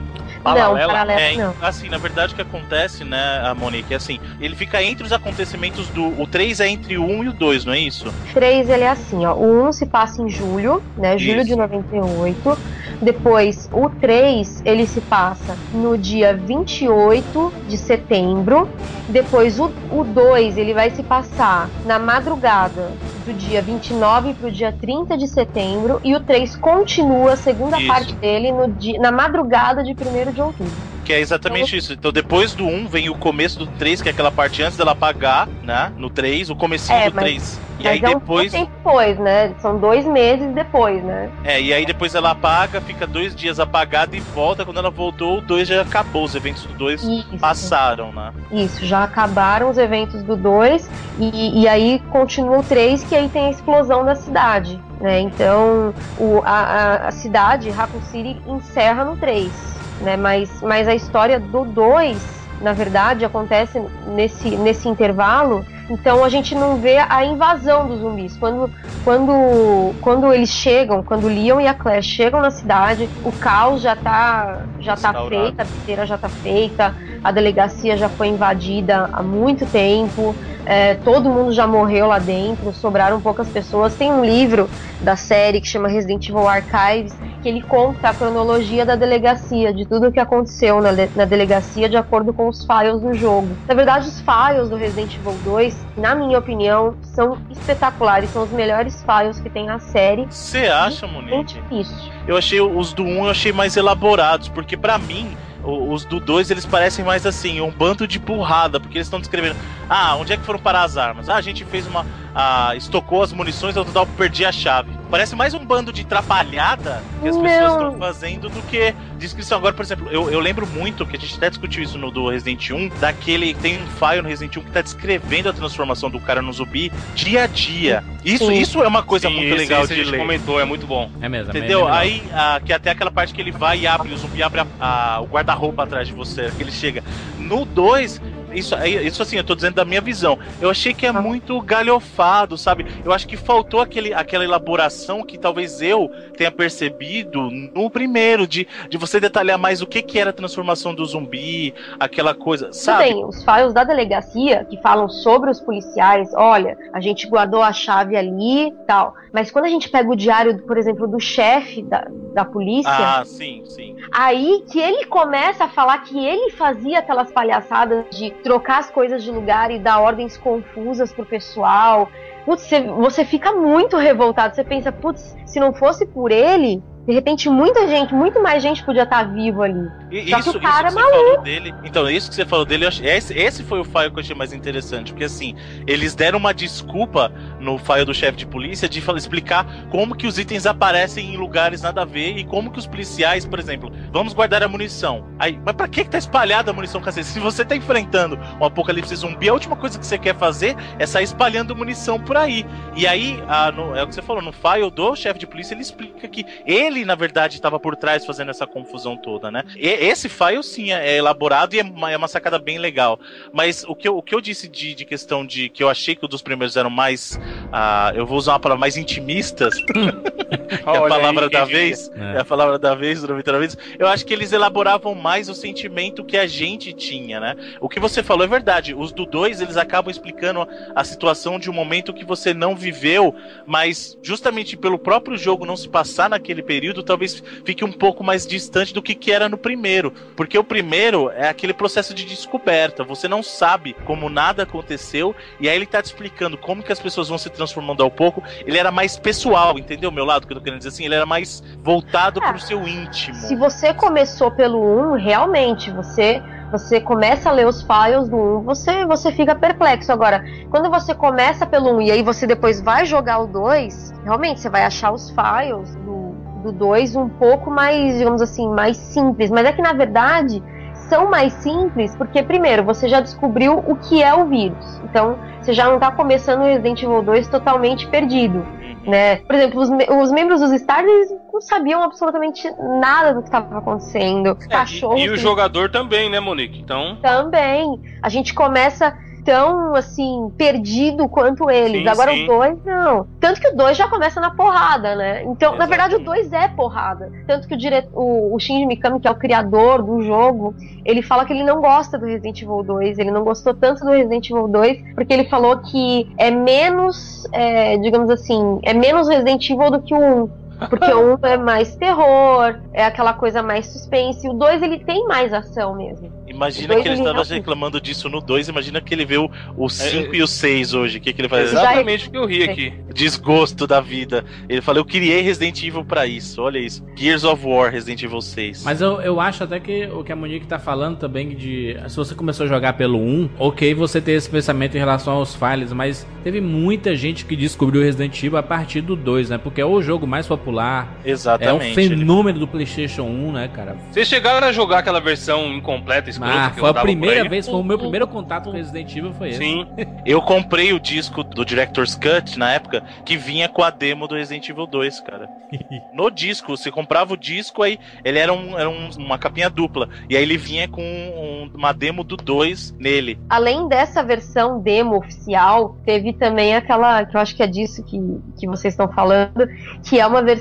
Não, Paralela? paralelo É, não. assim, na verdade o que acontece, né, a Monique, é assim, ele fica entre os acontecimentos do. O 3 é entre o 1 e o 2, não é isso? 3 ele é assim, ó. O 1 se passa em julho, né? Julho Isso. de 98. Depois, o 3 ele se passa no dia 28 de setembro. Depois, o, o 2 ele vai se passar na madrugada do dia 29 pro dia 30 de setembro. E o 3 continua a segunda Isso. parte dele no dia, na madrugada de 1 de outubro. Que é exatamente isso. Então depois do 1 vem o começo do 3, que é aquela parte antes dela apagar, né? No 3, o comecinho É, do mas- 3. E Mas aí é um depois. tempo depois, né? São dois meses depois, né? É, e aí depois ela apaga, fica dois dias apagada e volta. Quando ela voltou, o 2 já acabou. Os eventos do 2 Isso. passaram, né? Isso, já acabaram os eventos do 2 e, e aí continua o 3, que aí tem a explosão da cidade. Né? Então o, a, a- a cidade, Raccoon City, encerra no 3. Né? Mas, mas a história do 2, na verdade, acontece nesse, nesse intervalo. Então a gente não vê a invasão dos zumbis. Quando, quando, quando eles chegam, quando Leon e a Claire chegam na cidade, o caos já tá, já tá feito, a besteira já tá feita, a delegacia já foi invadida há muito tempo, é, todo mundo já morreu lá dentro, sobraram poucas pessoas. Tem um livro da série que chama Resident Evil Archives, que ele conta a cronologia da delegacia, de tudo o que aconteceu na, de- na delegacia de acordo com os files do jogo. Na verdade, os files do Resident Evil 2, na minha opinião, são espetaculares, são os melhores files que tem na série. Você acha, Muito Monique? difícil. Eu achei os do 1 eu achei mais elaborados, porque pra mim os do 2 eles parecem mais assim, um bando de burrada, porque eles estão descrevendo, ah, onde é que foram parar as armas? Ah, a gente fez uma, ah, estocou as munições, eu total perdi a chave. Parece mais um bando de trapalhada que as Não. pessoas estão fazendo do que descrição. Agora, por exemplo, eu, eu lembro muito que a gente até discutiu isso no do Resident 1, daquele tem um file no Resident 1 que tá descrevendo a transformação do cara no zumbi dia a dia. Isso, Sim. isso é uma coisa Sim, muito esse- legal a de gente ler. comentou, é muito bom. É mesmo. é Entendeu? legal. Aí, ah, que até aquela parte que ele vai e abre, o zumbi abre a- a- o guarda-roupa atrás de você, que ele chega. No 2, isso, isso assim, eu tô dizendo da minha visão. Eu achei que é Ah. muito galhofado, sabe? Eu acho que faltou aquele, aquela elaboração que talvez eu tenha percebido no primeiro, de, de você detalhar mais o que, que era a transformação do zumbi, aquela coisa, sabe? bem, os files da delegacia que falam sobre os policiais, olha, a gente guardou a chave ali e tal. Mas quando a gente pega o diário, por exemplo, do chefe da, da polícia, Ah, sim, sim. aí que ele começa a falar que ele fazia aquelas palhaçadas de trocar as coisas de lugar e dar ordens confusas pro pessoal. putz, você, você fica muito revoltado. Você pensa, putz, se não fosse por ele, de repente, muita gente, muito mais gente podia estar vivo ali. E Só isso, que o cara isso é que você falou dele. Então, isso que você falou dele, achei- esse, esse foi o file que eu achei mais interessante. Porque assim, eles deram uma desculpa no file do chefe de polícia de falar- explicar como que os itens aparecem em lugares nada a ver e como que os policiais, por exemplo, vamos guardar a munição. Aí, mas pra que, que tá espalhada a munição, cacete? Se você tá enfrentando um apocalipse zumbi, a última coisa que você quer fazer é sair espalhando munição por aí. E aí, a- no- é o que você falou, no file do chefe de polícia, ele explica que ele, na verdade, estava por trás fazendo essa confusão toda, né? E- esse file, sim, é elaborado e é uma, é uma sacada bem legal. Mas o que eu, o que eu disse de, de questão de que eu achei que o dos primeiros eram mais. ah, eu vou usar uma palavra mais intimistas, é a palavra aí, da vez. É. É a palavra da vez, do 90 vezes. Eu acho que eles elaboravam mais o sentimento que a gente tinha, né? O que você falou é verdade. Os do 2, eles acabam explicando a situação de um momento que você não viveu, mas justamente pelo próprio jogo não se passar naquele período, talvez fique um pouco mais distante do que, que era no primeiro. Porque o primeiro é aquele processo de descoberta. Você não sabe como nada aconteceu, e aí ele tá te explicando como que as pessoas vão se transformando ao pouco. Ele era mais pessoal, entendeu? Meu lado que eu tô querendo dizer assim, ele era mais voltado É. pro seu íntimo. Se você começou pelo 1, realmente, você você começa a ler os files do 1, você, você fica perplexo. Agora, quando você começa pelo 1 e aí você depois vai jogar o 2, realmente você vai achar os files do, do 2 um pouco mais, digamos assim, mais simples. Mas é que na verdade são mais simples porque, primeiro, você já descobriu o que é o vírus. Então, você já não está começando o Resident Evil 2 totalmente perdido né? Por exemplo, os, me- os membros dos Stars não sabiam absolutamente nada do que estava acontecendo. É, cachorros e, e o jogador também, né, Monique? Então. também. A gente começa tão assim perdido quanto eles. Sim, Agora sim. o 2 não. Tanto que o 2 já começa na porrada, né? Então, na verdade, o Exatamente. 2 é porrada. Tanto que o, dire... o, o Shinji Mikami, que é o criador do jogo, ele fala que ele não gosta do Resident Evil 2. Ele não gostou tanto do Resident Evil 2 porque ele falou que é menos, é, digamos assim, é menos Resident Evil do que o 1. Porque o 1 é mais terror, é aquela coisa mais suspense. E o 2 ele tem mais ação mesmo. Imagina Dois que ele estava reclamando disso no 2, imagina que ele vê o- o 5 e o 6 hoje. O que, que ele faz? Exatamente o que eu ri aqui. Desgosto da vida. Ele falou, eu criei Resident Evil pra isso. Olha isso. Gears of War, Resident Evil 6. Mas eu, eu acho até que o que a Monique tá falando também de. Se você começou a jogar pelo 1, ok você ter esse pensamento em relação aos files, mas teve muita gente que descobriu Resident Evil a partir do 2, né? Porque é o jogo mais popular. É um Exatamente. fenômeno do PlayStation 1, né, cara? Vocês chegaram a jogar aquela versão incompleta, escrota, Ah, que foi a rodava por primeira vez, foi o meu primeiro contato com Resident Evil foi esse. Sim. Eu comprei o disco do Director's Cut na época que vinha com a demo do Resident Evil 2, cara. No disco, você comprava o disco, aí ele era, um, era um- uma capinha dupla. E aí ele vinha com um- uma demo do 2 nele. Além dessa versão demo oficial, teve também aquela, que eu acho que é disso que, que vocês estão falando, que é uma versão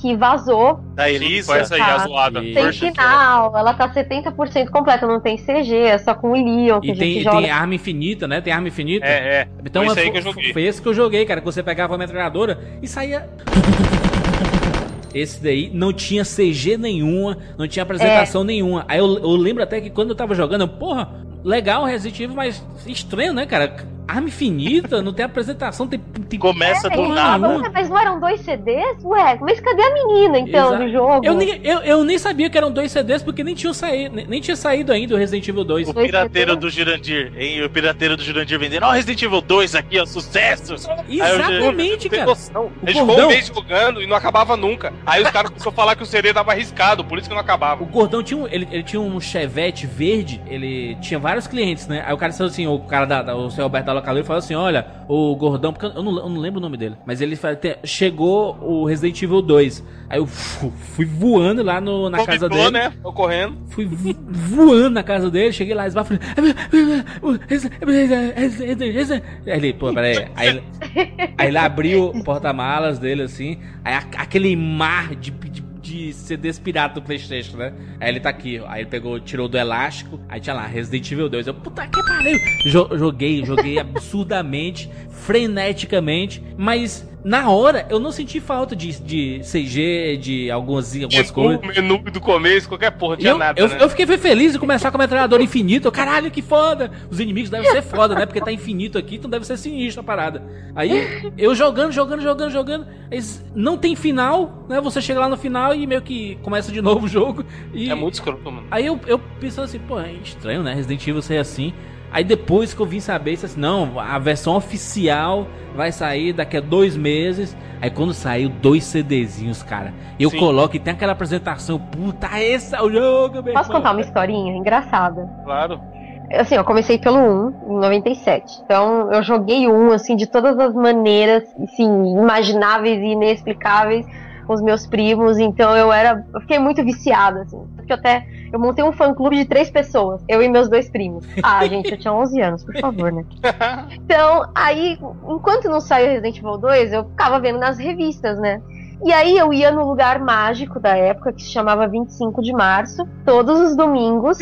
que vazou, Da Elisa. foi essa aí, Tá. a zoada. Sem First final, ela tá 70% completa, não tem CG, é só com o Leon, que E a tem, gente e joga. tem arma infinita, né? Tem arma infinita. É, é. Então Foi isso que eu joguei. foi esse que eu joguei, cara. Que você pegava a metralhadora e saía. Esse daí não tinha CG nenhuma, não tinha apresentação nenhuma. Aí eu, eu lembro até que quando eu tava jogando, eu, porra, legal Resident Evil, mas estranho, né, cara? Arma infinita, não tem apresentação, tem. tem... Começa É, do nada. falava, "Ué, mas não eram dois CDs? Ué, mas cadê a menina então Exa- do jogo? Eu nem, eu, eu nem sabia que eram dois CDs porque nem tinham saído, nem, nem tinha saído ainda o Resident Evil 2. O Dois pirateiro CDs? do Jurandir, hein? O pirateiro do Jurandir vendendo. Ó, Resident Evil 2 aqui, ó, sucesso! Exatamente, Tem cara. noção. A gente ficou um mês jogando e não acabava nunca. Aí os caras começaram a falar que o CD tava arriscado, por isso que não acabava. O Gordão tinha um, ele, ele tinha um chevette verde, ele tinha vários clientes, né? Aí o cara falou assim, o cara da, da- o seu Roberto da locadora falou assim, olha, o Gordão, porque eu não, eu não lembro o nome dele, mas ele falou, "Te- chegou o Resident Evil 2. Aí eu fu- fui voando lá no, na casa dele. né? Tô correndo. Fui vo- voando na casa dele, cheguei lá, esbafo. Aí ele, pô, peraí. Aí, aí ele abriu o porta-malas dele assim, aí aquele mar de, de, CDs pirata do PlayStation, né? Aí ele tá aqui, ó. Aí ele pegou, tirou do elástico, aí tinha lá Resident Evil 2. Eu, puta que pariu! Jo- joguei, joguei absurdamente, freneticamente, mas na hora eu não senti falta de, de CG, de algumas, algumas coisas. menu do começo, qualquer porra, tinha eu, nada, eu, né? eu fiquei feliz de começar com a metralhadora infinita. Eu, Caralho, que foda! Os inimigos devem ser foda, né? Porque tá infinito aqui, então deve ser sinistro a parada. Aí eu jogando, jogando, jogando, jogando. Eles, não tem final, né? Você chega lá no final e meio que começa de novo o jogo. E É muito escroto, mano. Aí eu, eu pensando assim, pô, é estranho, né? Resident Evil ser assim. Aí depois que eu vim saber, isso assim, não, a versão oficial vai sair daqui a dois meses. Aí quando saiu, dois CDzinhos, cara. Eu Sim. coloco e tem aquela apresentação, puta, esse é o jogo, meu Posso irmão. contar uma historinha engraçada? Claro. Assim, eu comecei pelo 1 em 97. Então eu joguei o 1 assim de todas as maneiras, assim, imagináveis e inexplicáveis com os meus primos. Então eu era, eu fiquei muito viciada assim. Porque até eu montei um fã clube de três pessoas, eu e meus dois primos. Ah, gente, eu tinha 11 anos, por favor, né? Então, aí, enquanto não saiu Resident Evil 2, eu ficava vendo nas revistas, né? E aí eu ia no lugar mágico da época, que se chamava 25 de março, todos os domingos,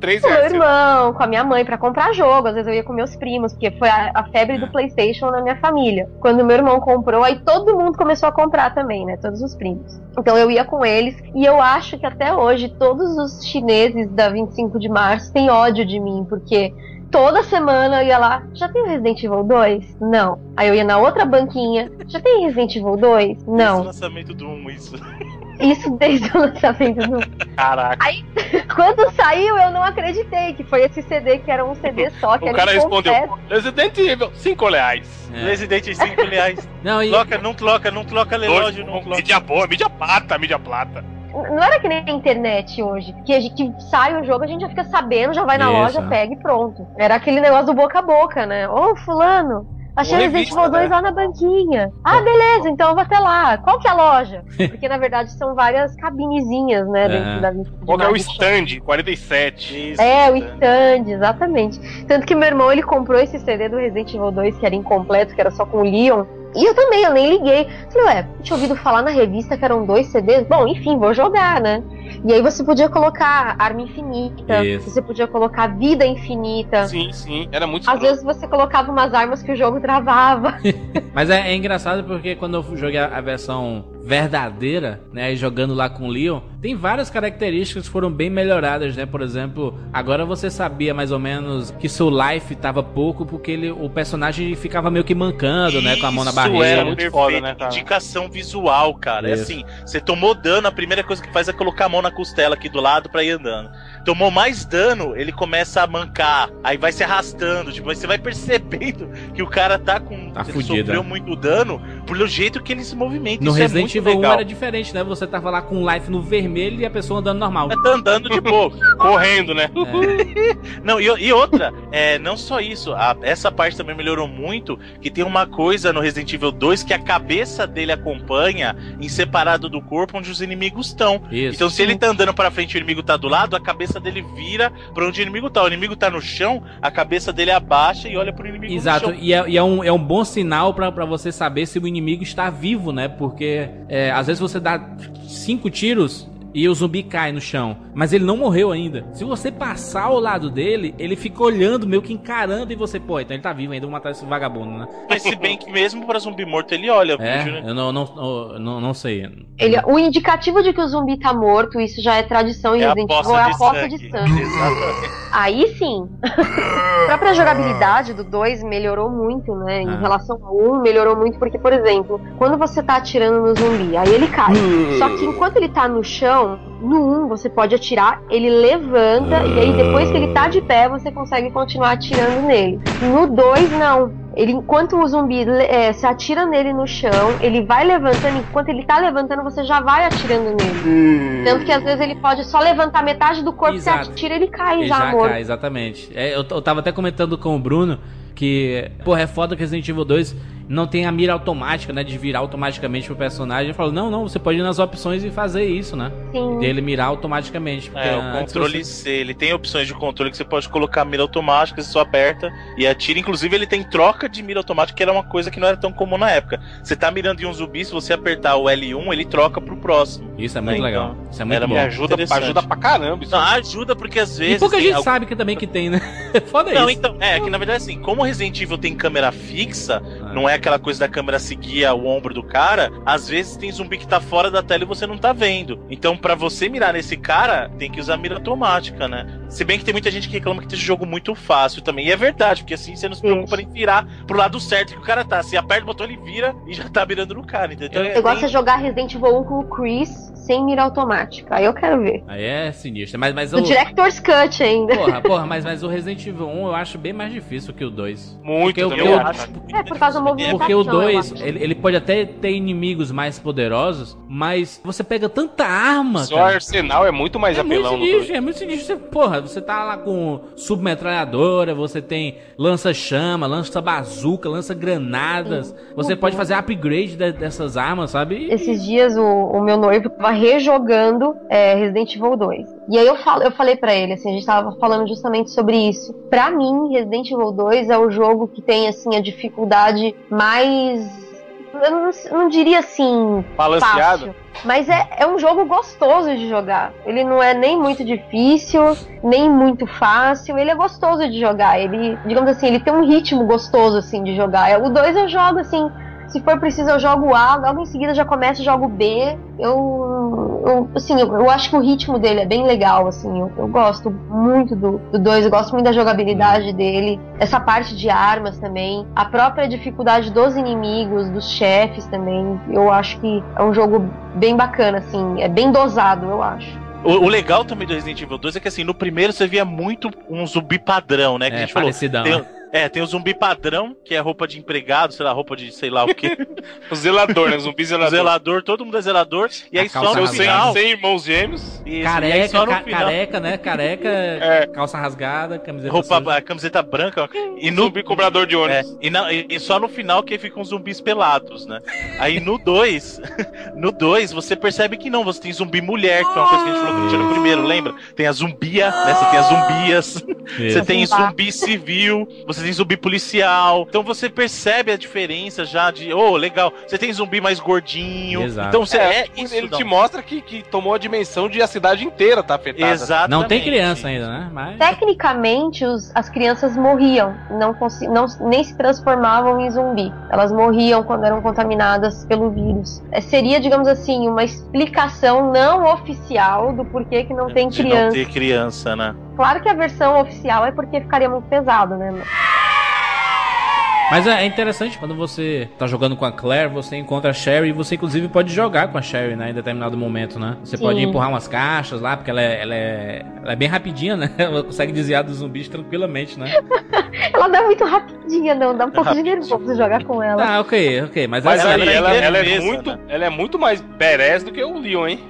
Três com meu irmão, com a minha mãe pra comprar jogo. Às vezes eu ia com meus primos, porque foi a, a febre do PlayStation na minha família. Quando meu irmão comprou, aí todo mundo começou a comprar também, né? Todos os primos. Então eu ia com eles e eu acho que até hoje todos os chineses da 25 de março têm ódio de mim, porque toda semana eu ia lá, já tem o Resident Evil 2? Não. Aí eu ia na outra banquinha, já tem Resident Evil 2? Esse Não. lançamento do 1, isso. Isso desde o lançamento do Caraca. Quando saiu, eu não acreditei que foi esse CD que era um CD só, que O era cara respondeu: Resident Evil, 5 reais. É. Resident 5 reais. Não, e, Troca, não troca, não troca relógio, não troca. mídia boa, mídia plata, mídia plata. Não era que nem a internet hoje, que a gente sai o jogo, a gente já fica sabendo, já vai na Isso, loja, pega e pronto. Era aquele negócio do boca a boca, né? Ô, fulano, achei Resident Evil 2 né? lá na banquinha. Ah, beleza, então eu vou até lá. Qual que é a loja? Porque na verdade são várias cabinezinhas, né, dentro Aham. da de Qual que é o stand? 47. Isso, É, o stand, exatamente. Tanto que meu irmão ele comprou esse CD do Resident Evil 2 que era incompleto, que era só com o Leon. E eu também, eu nem liguei. Falei, ué, tinha ouvido falar na revista que eram dois CDs. Bom, enfim, vou jogar, né? E aí você podia colocar arma infinita, Isso. você podia colocar vida infinita. Sim, sim. Era muito Às vezes você colocava umas armas que o jogo travava. Mas é, é engraçado porque quando eu joguei a, a versão verdadeira, né, e jogando lá com o Leon, tem várias características que foram bem melhoradas, né? Por exemplo, agora você sabia mais ou menos que seu life tava pouco porque ele, o personagem ficava meio que mancando, né, com a mão na Isso barriga. era muito perfeito. foda, né, cara? Indicação visual, cara. É Isso. assim, você tomou dano, a primeira coisa que faz é colocar a mão na costela aqui do lado pra ir andando. Tomou mais dano, ele começa a mancar, aí vai se arrastando, tipo, você vai percebendo que o cara tá com Tá ele fudido, sofreu né? muito dano pelo jeito que ele se movimenta. No Isso Resident é Evil 1 legal. era diferente, né? Você tava lá com o life no vermelho e a pessoa andando normal. Tá andando de boa. Correndo, né? É. Não, e, e outra, é, não só isso, a- essa parte também melhorou muito, que tem uma coisa no Resident Evil 2 que a cabeça dele acompanha em separado do corpo onde os inimigos estão. Isso. Então se ele tá andando pra frente e o inimigo tá do lado, a cabeça dele vira pra onde o inimigo tá. O inimigo tá no chão, a cabeça dele abaixa e olha pro inimigo Exato, no chão. e é, e é um, é um bom sinal pra você saber se o inimigo está vivo, né? Porque é, às vezes você dá cinco tiros e o zumbi cai no chão, mas ele não morreu ainda. Se você passar ao lado dele, ele fica olhando, meio que encarando, e você, pô, então ele tá vivo ainda, vou matar esse vagabundo, né? Mas se bem que mesmo pra zumbi morto ele olha. É, né? eu não, não, não, não, sei. Ele, o indicativo de que o zumbi tá morto, isso já é tradição em É a Resident Evil, poça é a de poça sangue. de sangue. Exatamente. Aí sim. a própria jogabilidade do 2 melhorou muito, né? Em Ah. relação ao 1, melhorou muito, porque, por exemplo, quando você tá atirando no zumbi, aí ele cai. Só que enquanto ele tá no chão, no 1 você pode atirar, ele levanta, e aí depois que ele tá de pé, você consegue continuar atirando nele. No 2, não. Ele, enquanto o zumbi é, se atira nele no chão, ele vai levantando, enquanto ele tá levantando, você já vai atirando nele. Tanto que às vezes ele pode só levantar metade do corpo, Exato. você atira ele cai Ele já, já amor. cai, exatamente. É, eu, eu tava até comentando com o Bruno que, porra, é foda que Resident Evil 2 não tem a mira automática, né? De virar automaticamente pro personagem. Ele falou, não, não, você pode ir nas opções e fazer isso, né? Sim. Dele mirar automaticamente. É, o controle você- C, ele tem opções de controle que você pode colocar mira automática, você só aperta e atira. Inclusive, ele tem troca de mira automática, que era uma coisa que não era tão comum na época. Você tá mirando em um zumbi, se você apertar o L1, ele troca pro próximo. Isso é muito Então, legal. Isso é muito era bom. Ajuda, ajuda pra caramba isso. Não, ajuda porque às vezes. E pouca gente algum- sabe que também que tem, né? Foda Não, isso. então, é que na verdade assim, como Resident Evil tem câmera fixa, Ah. não é aquela coisa da câmera seguir o ombro do cara, às vezes tem zumbi que tá fora da tela e você não tá vendo. Então, para você mirar nesse cara, tem que usar mira automática, né? Se bem que tem muita gente que reclama que esse jogo muito fácil também. E é verdade, porque assim você não se preocupa em virar pro lado certo que o cara tá. Se aperta o botão, ele vira e já tá mirando no cara, entendeu? Eu gosto de jogar Resident Evil 1 com o Chris sem mira automática. Aí eu quero ver. Aí é sinistro. Mas, mas o Director's Cut ainda. Porra, porra, mas, mas o Resident Evil 1 eu acho bem mais difícil que o 2. Muito, porque, eu, eu acho. É, por causa do movimento. Porque o 2, ele, ele pode até ter inimigos mais poderosos, mas você pega tanta arma. Só cara. arsenal é muito mais é apelão muito sinistro, É muito sinistro. Você, porra, você tá lá com submetralhadora, você tem lança-chama, lança-bazuca, lança-granadas. Você Uhum. pode fazer upgrade de- dessas armas, sabe? Esses dias o, o meu noivo tava rejogando é, Resident Evil 2. E aí eu, falo, eu falei pra ele, assim, a gente tava falando justamente sobre isso. Pra mim, Resident Evil 2 é o jogo que tem, assim, a dificuldade mais. Eu não, não diria assim. Balanceado. Fácil, mas é, é um jogo gostoso de jogar. Ele não é nem muito difícil, nem muito fácil. Ele é gostoso de jogar. Ele, digamos assim, ele tem um ritmo gostoso assim de jogar. O 2 eu jogo assim. Se for preciso, eu jogo A, logo em seguida já começo, jogo B. Eu, eu assim, eu, eu acho que o ritmo dele é bem legal, assim. Eu, eu gosto muito do 2, eu gosto muito da jogabilidade dele, essa parte de armas também, a própria dificuldade dos inimigos, dos chefes também. Eu acho que é um jogo bem bacana, assim, é bem dosado, eu acho. O, o legal também do Resident Evil 2 é que assim, no primeiro você via muito um zumbi padrão, né? Que a É, gente falou. Tem, é, tem o zumbi padrão, que é roupa de empregado, sei lá, roupa de sei lá o que. O zelador, né? Zumbi zelador. zelador, todo mundo é zelador. E aí só no Seus 100, final. 100 irmãos gêmeos. Isso, Careca, só no ca- final. careca, né? Careca, É. calça rasgada, camiseta Roupa, suja. camiseta branca. E no, Zumbi cobrador de É, ônibus. e, na- e- só no final que ficam zumbis pelados, né? Aí no 2, no 2, você percebe que não, você tem zumbi mulher, que foi uma coisa que a gente falou que tinha no primeiro, lembra? Tem a zumbia, né? Você tem as zumbias, você tem zumbi civil, você tem zumbi policial. Então você percebe a diferença já de, oh, legal, você tem zumbi mais gordinho. Exato. Então você é, É, isso ele não. te mostra que, que tomou a dimensão de a cidade inteira tá afetada. Exatamente. Não tem criança ainda, né? Mas. Tecnicamente, os- as crianças morriam, não, consi- não- nem se transformavam em zumbi. Elas morriam quando eram contaminadas pelo vírus. É, seria, digamos assim, uma explicação não oficial do porquê que não tem de não criança. ter criança, né? Claro que a versão oficial é porque ficaria muito pesado, né? Mas é é interessante quando você tá jogando com a Claire, você encontra a Sherry e você inclusive pode jogar com a Sherry, né? Em determinado momento, né? Você Sim. pode empurrar umas caixas lá, porque ela é, ela é, ela é bem rapidinha, né? Ela consegue desviar dos zumbis tranquilamente, né? Ela não é muito rapidinha, não. Dá um pouco de nervoso jogar com ela. Ah, ok, ok. Mas, Mas ela, ela ela, é ela é firmeza, muito, né? ela é muito mais badass do que o Leon, hein?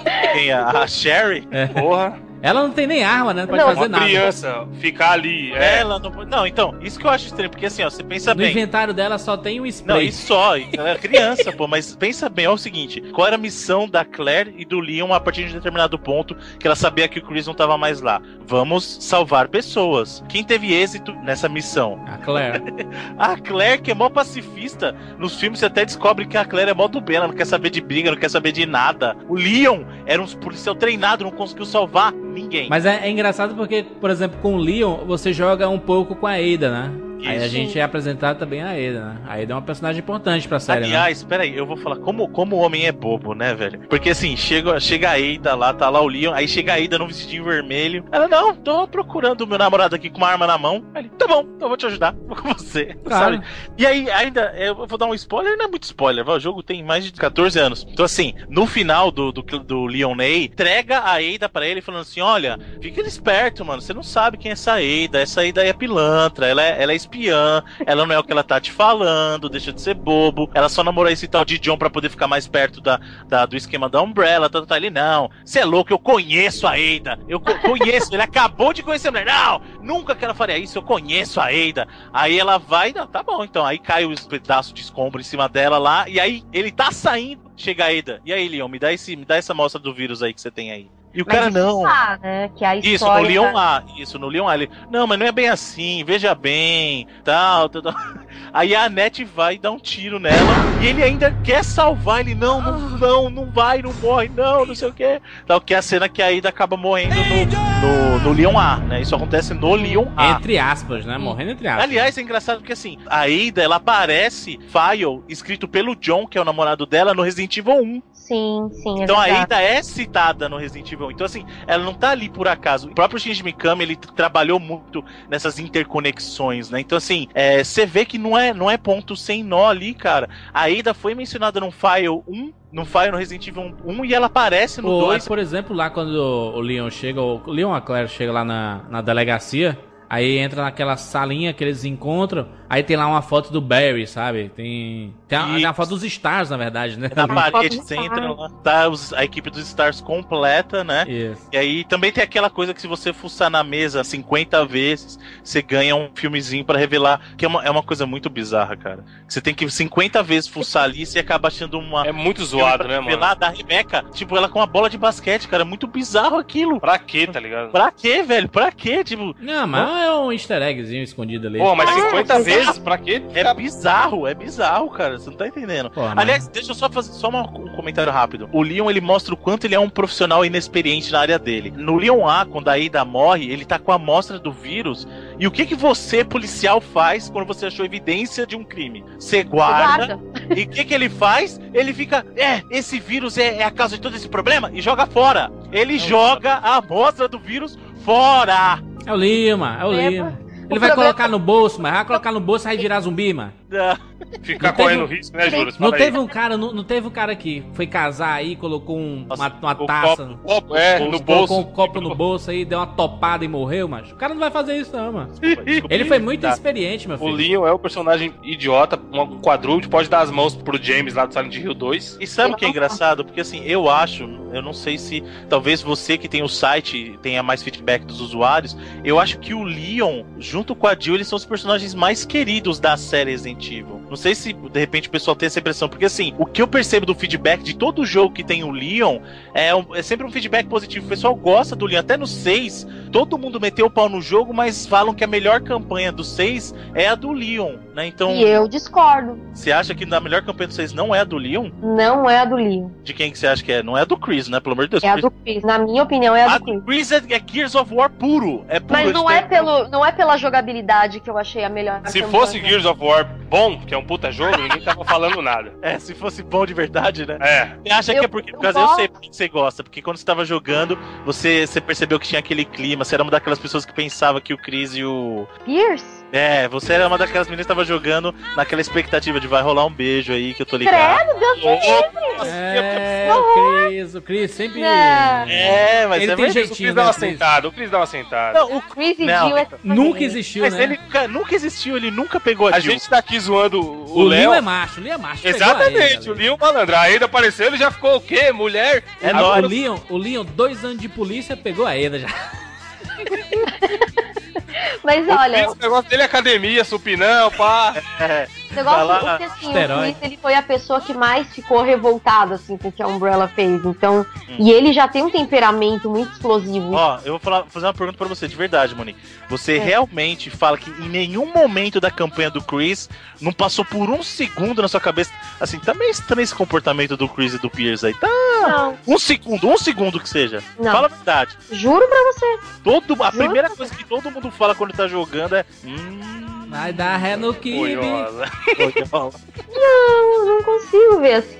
Tem a, a Sherry, Porra. Ela não tem nem arma, né? Não pode Não, fazer Uma nada. criança ficar ali. É, ela não pode. Não, então, isso que eu acho estranho, porque assim, ó, você pensa No bem. inventário dela só tem um Não, spray. e só, ela é criança, pô, mas pensa bem, é o seguinte: qual era a missão da Claire e do Leon a partir de um determinado ponto que ela sabia que o Chris não tava mais lá? Vamos salvar pessoas. Quem teve êxito nessa missão? A Claire. A Claire, que é mó pacifista. Nos filmes você até descobre que a Claire é mó do bem, ela não quer saber de briga, não quer saber de nada. O Leon era um policial treinado, não conseguiu salvar ninguém. Mas é, é engraçado porque, por exemplo, com o Leon, você joga um pouco com a Ada, né? Aí a Isso. gente é apresentado também a Ada, né? A Ada é uma personagem importante pra série, né? Aliás, peraí, eu vou falar como, como o homem é bobo, né, velho? Porque assim, chega, chega a Eida lá, tá lá o Leon, aí chega a Eida num vestidinho vermelho. Ela, não, tô procurando o meu namorado aqui com uma arma na mão. Aí ele, tá bom, eu vou te ajudar, vou com você. Claro. Sabe? E aí, ainda, eu vou dar um spoiler, não é muito spoiler, o jogo tem mais de 14 anos. Então, assim, no final do, do, do Leon Ney, entrega a Eida pra ele falando assim: olha, fica esperto, mano, você não sabe quem é essa Eida, essa Eida aí é pilantra, ela é, ela é espiã, ela não é o que ela tá te falando, deixa de ser bobo, ela só namorou esse tal de John pra poder ficar mais perto da, da- do esquema da Umbrella, tá, tá, tá. Ele, não, você é louco, eu conheço a Eida, eu co- conheço, ele acabou de conhecer a mulher, não, nunca que ela faria isso, eu conheço a Eida. Aí ela vai, não, tá bom, então, aí cai os pedaços de escombro em cima dela lá, e aí ele tá saindo, chega a Eida, e aí, Leon, me dá, esse, me dá essa amostra do vírus aí que você tem aí. E o Mas cara isso não. tá, né? Que a Isso, no Leon tá- A. Isso, no Leon A. Ele, não, mas não é bem assim, veja bem, tal, tal, tal. Aí a Annette vai dar um tiro nela e ele ainda quer salvar. Ele, não, não, não, não vai, não morre, não, não sei o que. Tal, que é a cena que a Ada acaba morrendo no, no, no Leon A, né? Isso acontece no Leon A. Entre aspas, né? Morrendo entre aspas. Aliás, é engraçado porque assim, a Ada, ela aparece file escrito pelo John, que é o namorado dela, no Resident Evil 1. Sim, sim, é Então a verdade. Ada é citada no Resident Evil 1. Então, assim, ela não tá ali por acaso. O próprio Shinji Mikami, ele trabalhou muito nessas interconexões, né? Então, assim, é, você vê que não é, não é ponto sem nó ali, cara. A Ada foi mencionada num file 1, num file no Resident Evil 1, e ela aparece no Pô, 2. por exemplo, lá quando o Leon chega, o Leon e a Claire chega lá na, na delegacia, aí entra naquela salinha que eles encontram, aí tem lá uma foto do Barry, sabe? Tem, tem a, tem a foto dos Stars, na verdade, né? Na Foto parede, do você entra lá, tá os- a equipe dos Stars completa, né? Isso. E aí também tem aquela coisa que se você fuçar na mesa 50 vezes, você ganha um filmezinho pra revelar, que é uma, é uma coisa muito bizarra, cara. Você tem que 50 vezes fuçar ali e você acaba achando uma. É muito zoado, né, mano? revelar da Rebeca, tipo, ela com uma bola de basquete, cara. É muito bizarro aquilo. Pra quê, tá ligado? Pra quê, velho? Pra quê? Tipo, Não, mas é um easter eggzinho escondido ali. Pô, mas Ah, 50 mas é- vezes, pra quê? é bizarro, é bizarro, cara. Você não tá entendendo. Pô, mas- Aliás, deixa eu só fazer só um comentário rápido. O Leon ele mostra o quanto ele é um profissional inexperiente na área dele. No Leon A, quando a Ida morre, ele tá com a amostra do vírus. E o que que você, policial, faz quando você achou evidência de um crime? Você guarda. Guarda. E o que que ele faz? Ele fica, é, esse vírus é, é a causa de todo esse problema e joga fora. Ele joga a amostra do vírus fora. É o Lima, é o Leva. Lima. O Ele vai problema- colocar no bolso, mas vai colocar no bolso e vai virar zumbi, mano. Ficar Não teve correndo um- risco, né, Júlio? Não Fala aí. teve um cara, não, não teve um cara que foi casar aí, colocou um- Nossa, uma, uma O taça, copo, copo, é, no colocou bolso. um copo no bolso aí, deu uma topada e morreu, mas o cara não vai fazer isso não, mano. Desculpa, Ele foi muito tá. experiente, meu O filho. Leon é o personagem idiota, um quadrúpede, pode dar as mãos pro James lá do Silent Hill 2. E sabe o que é engraçado? Porque assim, eu acho, eu não sei se talvez você que tem o site tenha mais feedback dos usuários, eu acho que o Leon, junto com a Jill, eles são os personagens mais queridos da série Resident Evil. Não sei se de repente o pessoal tem essa impressão, porque assim, o que eu percebo do feedback de todo jogo que tem o Leon é, um- é sempre um feedback positivo. O pessoal gosta do Leon, até no 6, todo mundo meteu o pau no jogo, mas falam que a melhor campanha do 6 é a do Leon, né? Então, E eu discordo. você acha que a melhor campanha do 6 não é a do Leon? Não é a do Leon. De quem que você acha que é? Não é a do Chris, né? Pelo amor de Deus. É a Chris- do Chris. Na minha opinião, é a A do do Chris. Chris é, é Gears of War puro. É puro. Mas não é, pelo, não é pela jogabilidade que eu achei a melhor. Se campanha. fosse Gears of War bom, que é um puta jogo, ninguém tava falando nada. É, se fosse bom de verdade, né? É. Você acha que Eu- é porque. eu Por causa, eu sei porque você gosta. Porque quando você tava jogando, você, você percebeu que tinha aquele clima. Você era uma daquelas pessoas que pensava que o Chris e o. Pierce? É, você era uma daquelas meninas que tava jogando naquela expectativa de vai rolar um beijo aí que eu tô ligado. Credo, Deus me livre. É, o Chris, o Chris sempre... Não. É, mas Ele é tem verdade. O jeitinho, Chris dá uma né, Chris? sentada, o Chris dá uma sentada. Não, o Chris e Não, Jill é Nunca existiu, Mas né? ele nunca, nunca existiu, ele nunca pegou a, A Jill. gente tá aqui zoando o O Léo. Leon é macho, o Leon é macho. Exatamente, a o Leon malandro. A Ada apareceu, ele já ficou o quê? Mulher? É Agora, nóis. o Leon, o Leon, dois anos de polícia, pegou a Eda já. Mas olha, o negócio dele é academia, supinão, pá. É. o é que assim, o. Chris ele foi a pessoa que mais ficou revoltada assim, com o que a Umbrella fez. Então, e ele já tem um temperamento muito explosivo. Ó, eu vou falar- fazer uma pergunta pra você, de verdade, Monique. Você É. realmente fala que em nenhum momento da campanha do Chris não passou por um segundo na sua cabeça. Assim, tá meio estranho esse comportamento do Chris e do Pierce aí. Tá. Não, Um segundo, um segundo que seja. Não. Fala a verdade. juro pra você. Todo, a Juro. primeira coisa que todo mundo fala quando tá jogando é. Hum. Vai dar ré no kibe. Não, eu não consigo ver assim.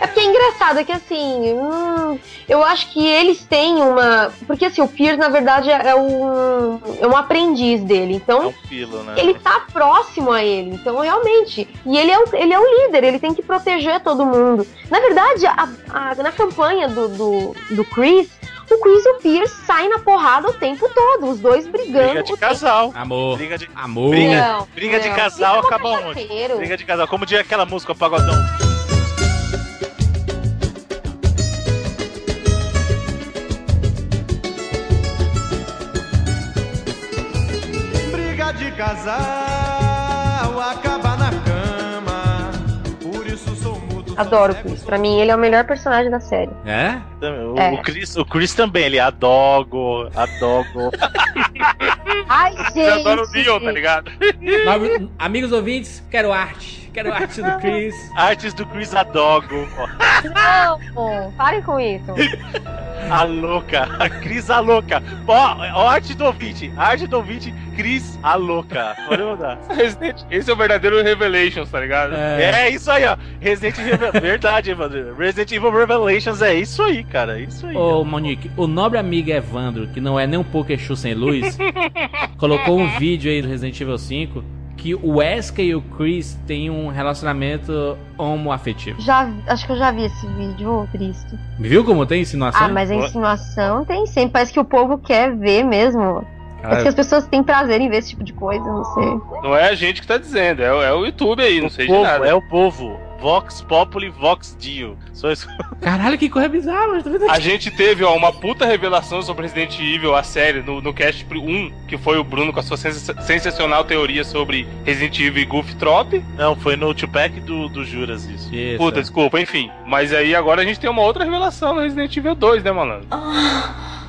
É porque é engraçado, é que assim, hum, eu acho que eles têm uma. Porque assim, o Pierce, na verdade, é um, é um aprendiz dele. É Então, um filo, né? ele tá próximo a ele. Então, realmente. E ele é, o, ele é o líder, ele tem que proteger todo mundo. Na verdade, a- a- na campanha do, do, do Chris, o Chris e o Pierce saem na porrada o tempo todo, os dois brigando. Briga de casal. Amor, Briga de, amor. Briga- tempo. Não, briga de não. casal Isso é acaba onde? briga de casal. Como diria aquela música, o Pagodão. Briga de casal Adoro o Chris. Pra mim, ele é o melhor personagem da série. É? O, É. o Chris, o Chris também, ele adogo, adogo. Ai, Você adora o gente! Neon, tá ligado? Amigos ouvintes, quero arte. Quero arte do Chris. Artes do Chris adogo. Não, parem com isso. A louca, a Cris a louca. Ó, ó, arte do ouvinte, arte do ouvinte, Cris a louca. Pode. Resident- Esse é o verdadeiro Revelations, tá ligado? É. É isso aí, ó. Resident Evil. Verdade, Evandro. Resident Evil Revelations é isso aí, cara. É isso aí. Ô, Monique, o nobre amigo Evandro, que não é nem um pouco Exu sem luz, colocou um vídeo aí do Resident Evil 5 que o Wesker e o Chris têm um relacionamento homoafetivo. Já, acho que eu já vi esse vídeo, ô Cristo. Viu como tem insinuação? Ah, mas a insinuação tem sempre. Parece que o povo quer ver mesmo. Parece que as pessoas têm prazer em ver esse tipo de coisa, não sei. Não é a gente que tá dizendo, é, o- é o YouTube aí, não o sei povo, de nada. é o povo. Vox Populi, Vox Dio. Só isso. Caralho, que coisa bizarra, mas tô vendo A gente teve ó, uma puta revelação sobre Resident Evil, a série, no, no cast 1, que foi o Bruno com a sua sens- sensacional teoria sobre Resident Evil e Goof Trop. Não, foi no Tupac do, do Juras isso. Isso, Puta, é. desculpa, enfim. Mas aí agora a gente tem uma outra revelação no Resident Evil 2, né, malandro?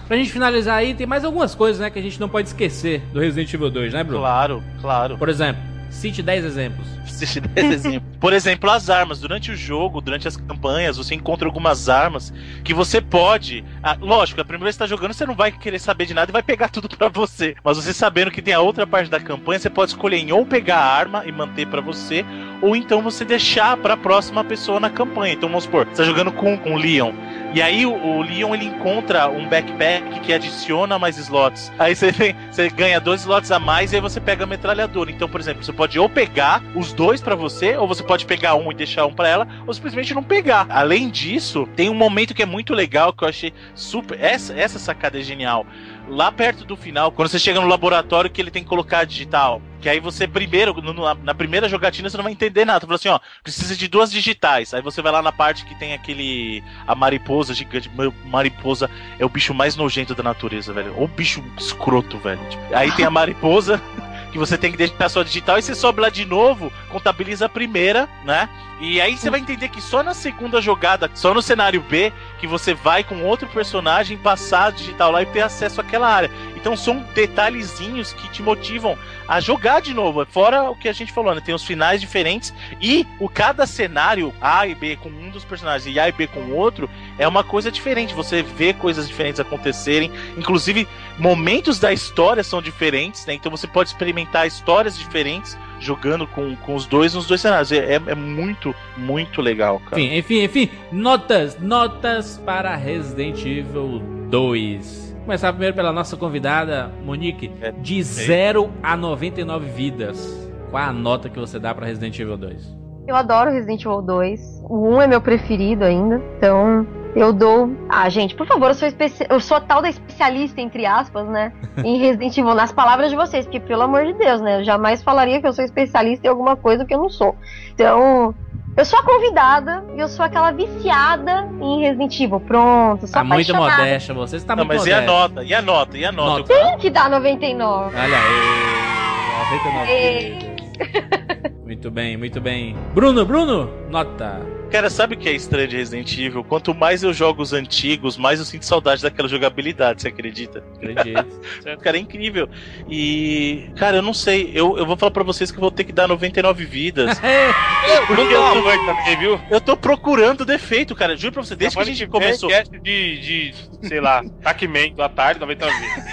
Pra gente finalizar aí, tem mais algumas coisas, né, que a gente não pode esquecer do Resident Evil 2, né, Bruno? Claro, claro. Por exemplo, cite 10 exemplos. Assiste 10 exemplos. Por exemplo, as armas. Durante o jogo, durante as campanhas, você encontra algumas armas que você pode. Ah, lógico, a primeira vez que você tá jogando, você não vai querer saber de nada e vai pegar tudo pra você. Mas você sabendo que tem a outra parte da campanha, você pode escolher em ou pegar a arma e manter pra você, ou então você deixar pra próxima pessoa na campanha. Então vamos supor, você tá jogando com, com o Leon. E aí o, o Leon ele encontra um backpack que adiciona mais slots. Aí você, tem- você ganha dois slots a mais e aí você pega a metralhadora. Então, por exemplo, você pode ou pegar os dois pra você, ou você pode pegar um e deixar um pra ela, ou simplesmente não pegar. Além disso, tem um momento que é muito legal que eu achei super. Essa, essa sacada é genial. Lá perto do final, quando você chega no laboratório que ele tem que colocar digital, que aí você primeiro, no- na, primeira jogatina, você não vai entender nada. Você fala assim, ó, precisa de duas digitais. Aí você vai lá na parte que tem aquele. A mariposa gigante. Mariposa é o bicho mais nojento da natureza, velho. Ou bicho escroto, velho. Aí tem a mariposa. Que você tem que deixar a sua digital e você sobe lá de novo, contabiliza a primeira, né? E aí você vai entender que só na segunda jogada, só no cenário B, que você vai com outro personagem passar a digital lá e ter acesso àquela área. Então são detalhezinhos que te motivam a jogar de novo. Fora o que a gente falou, né? Tem os finais diferentes e o cada cenário A e B com um dos personagens e A e B com o outro é uma coisa diferente. Você vê coisas diferentes acontecerem, inclusive momentos da história são diferentes, né? Então você pode experimentar histórias diferentes jogando com, com os dois nos dois cenários. É, é muito, muito legal, cara. Enfim, enfim, enfim, notas, notas para Resident Evil 2. Começar primeiro pela nossa convidada, Monique, É, de 0 a 99 vidas. Qual a nota que você dá para Resident Evil 2? Eu adoro Resident Evil 2. O 1 é meu preferido ainda. Então, eu dou. Ah, gente, por favor, eu sou, especi... eu sou a tal da especialista, entre aspas, né? Em Resident Evil, nas palavras de vocês, porque pelo amor de Deus, né? Eu jamais falaria que eu sou especialista em alguma coisa que eu não sou. Então. Eu sou a convidada e eu sou aquela viciada em Resident Evil. Pronto, sou Tá muito modesta, você está Não, muito mas e a nota? E a nota? E a nota? Nota. Tem que dar 99. Olha aí, 99 Ei. vidas. Muito bem, muito bem. Bruno, Bruno, nota. Cara, sabe o que é estranho de Resident Evil? Quanto mais eu jogo os antigos, mais eu sinto saudade daquela jogabilidade, você acredita? Acredito. Cara, é incrível. E, cara, eu não sei. Eu, eu vou falar pra vocês que eu vou ter que dar 99 vidas. Porque eu tô- mãe também, viu? Eu tô procurando defeito, cara. Juro pra você, desde que a gente começou. De, de, sei lá, Pac-Man do Atari 99 vezes.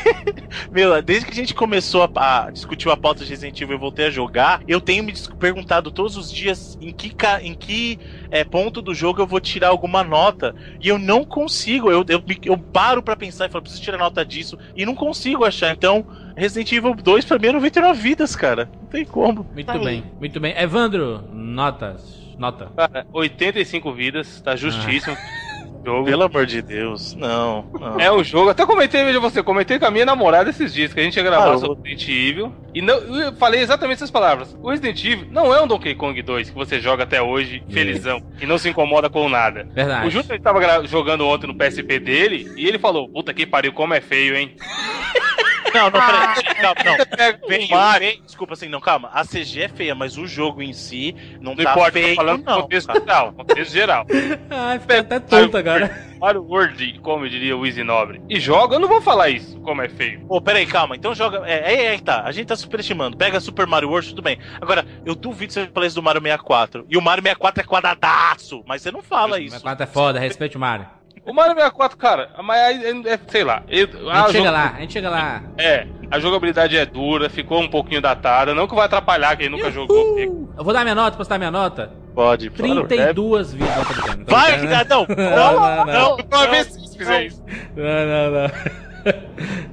Meu, desde que a gente começou a, a discutir a pauta de Resident Evil e voltei a jogar, eu tenho me perguntado todos os dias em que, em que é, ponto do jogo eu vou tirar alguma nota. E eu não consigo. Eu, eu, eu paro pra pensar e falo, preciso tirar nota disso. E não consigo achar. Então, Resident Evil 2 pra mim é 99 vidas, cara. Não tem como. Muito Aí. bem, muito bem. Evandro, notas. Nota. Cara, 85 vidas, tá justíssimo. Jogo. Pelo amor de Deus. Não. não. É um jogo, até comentei, veja você, comentei com a minha namorada esses dias que a gente ia gravar Ah, sobre Resident Evil. E não, eu falei exatamente essas palavras. O Resident Evil não é um Donkey Kong 2 que você joga até hoje, felizão, e não se incomoda com nada. Verdade. O Júnior estava jogando ontem no PSP dele e ele falou: Puta que pariu, como é feio, hein? Não, não, Ah. peraí. Calma, não. O Feio, Mario, feio. Desculpa, assim, não, calma. A CG é feia, mas o jogo em si não, não tá importa, feio, tô falando do não. contexto cara. geral, contexto geral. Ai, fiquei até tonto agora. Mario World, como diria o Easy Nobre. E joga, eu não vou falar isso, como é feio. Pô, peraí, calma. Então joga. É, é, é, tá. A gente tá superestimando. Pega Super Mario World, tudo bem. Agora, eu duvido você falar isso do Mario 64. E o Mario 64 é quadradaço, mas você não fala isso. Mas quatro é foda, respeite o Mario. O Mario 64, cara, mas aí, é, sei lá. eu- A gente chega lá, a gente chega lá. É, a jogabilidade é dura, ficou um pouquinho datada. Não que vai atrapalhar quem nunca jogou. porque- Uhul. Eu vou dar minha nota, posso dar minha nota? Pode, claro. 32 vidas. Não, Vai, cidadão! Não, não, não. Vez fizer isso. Não, não, não.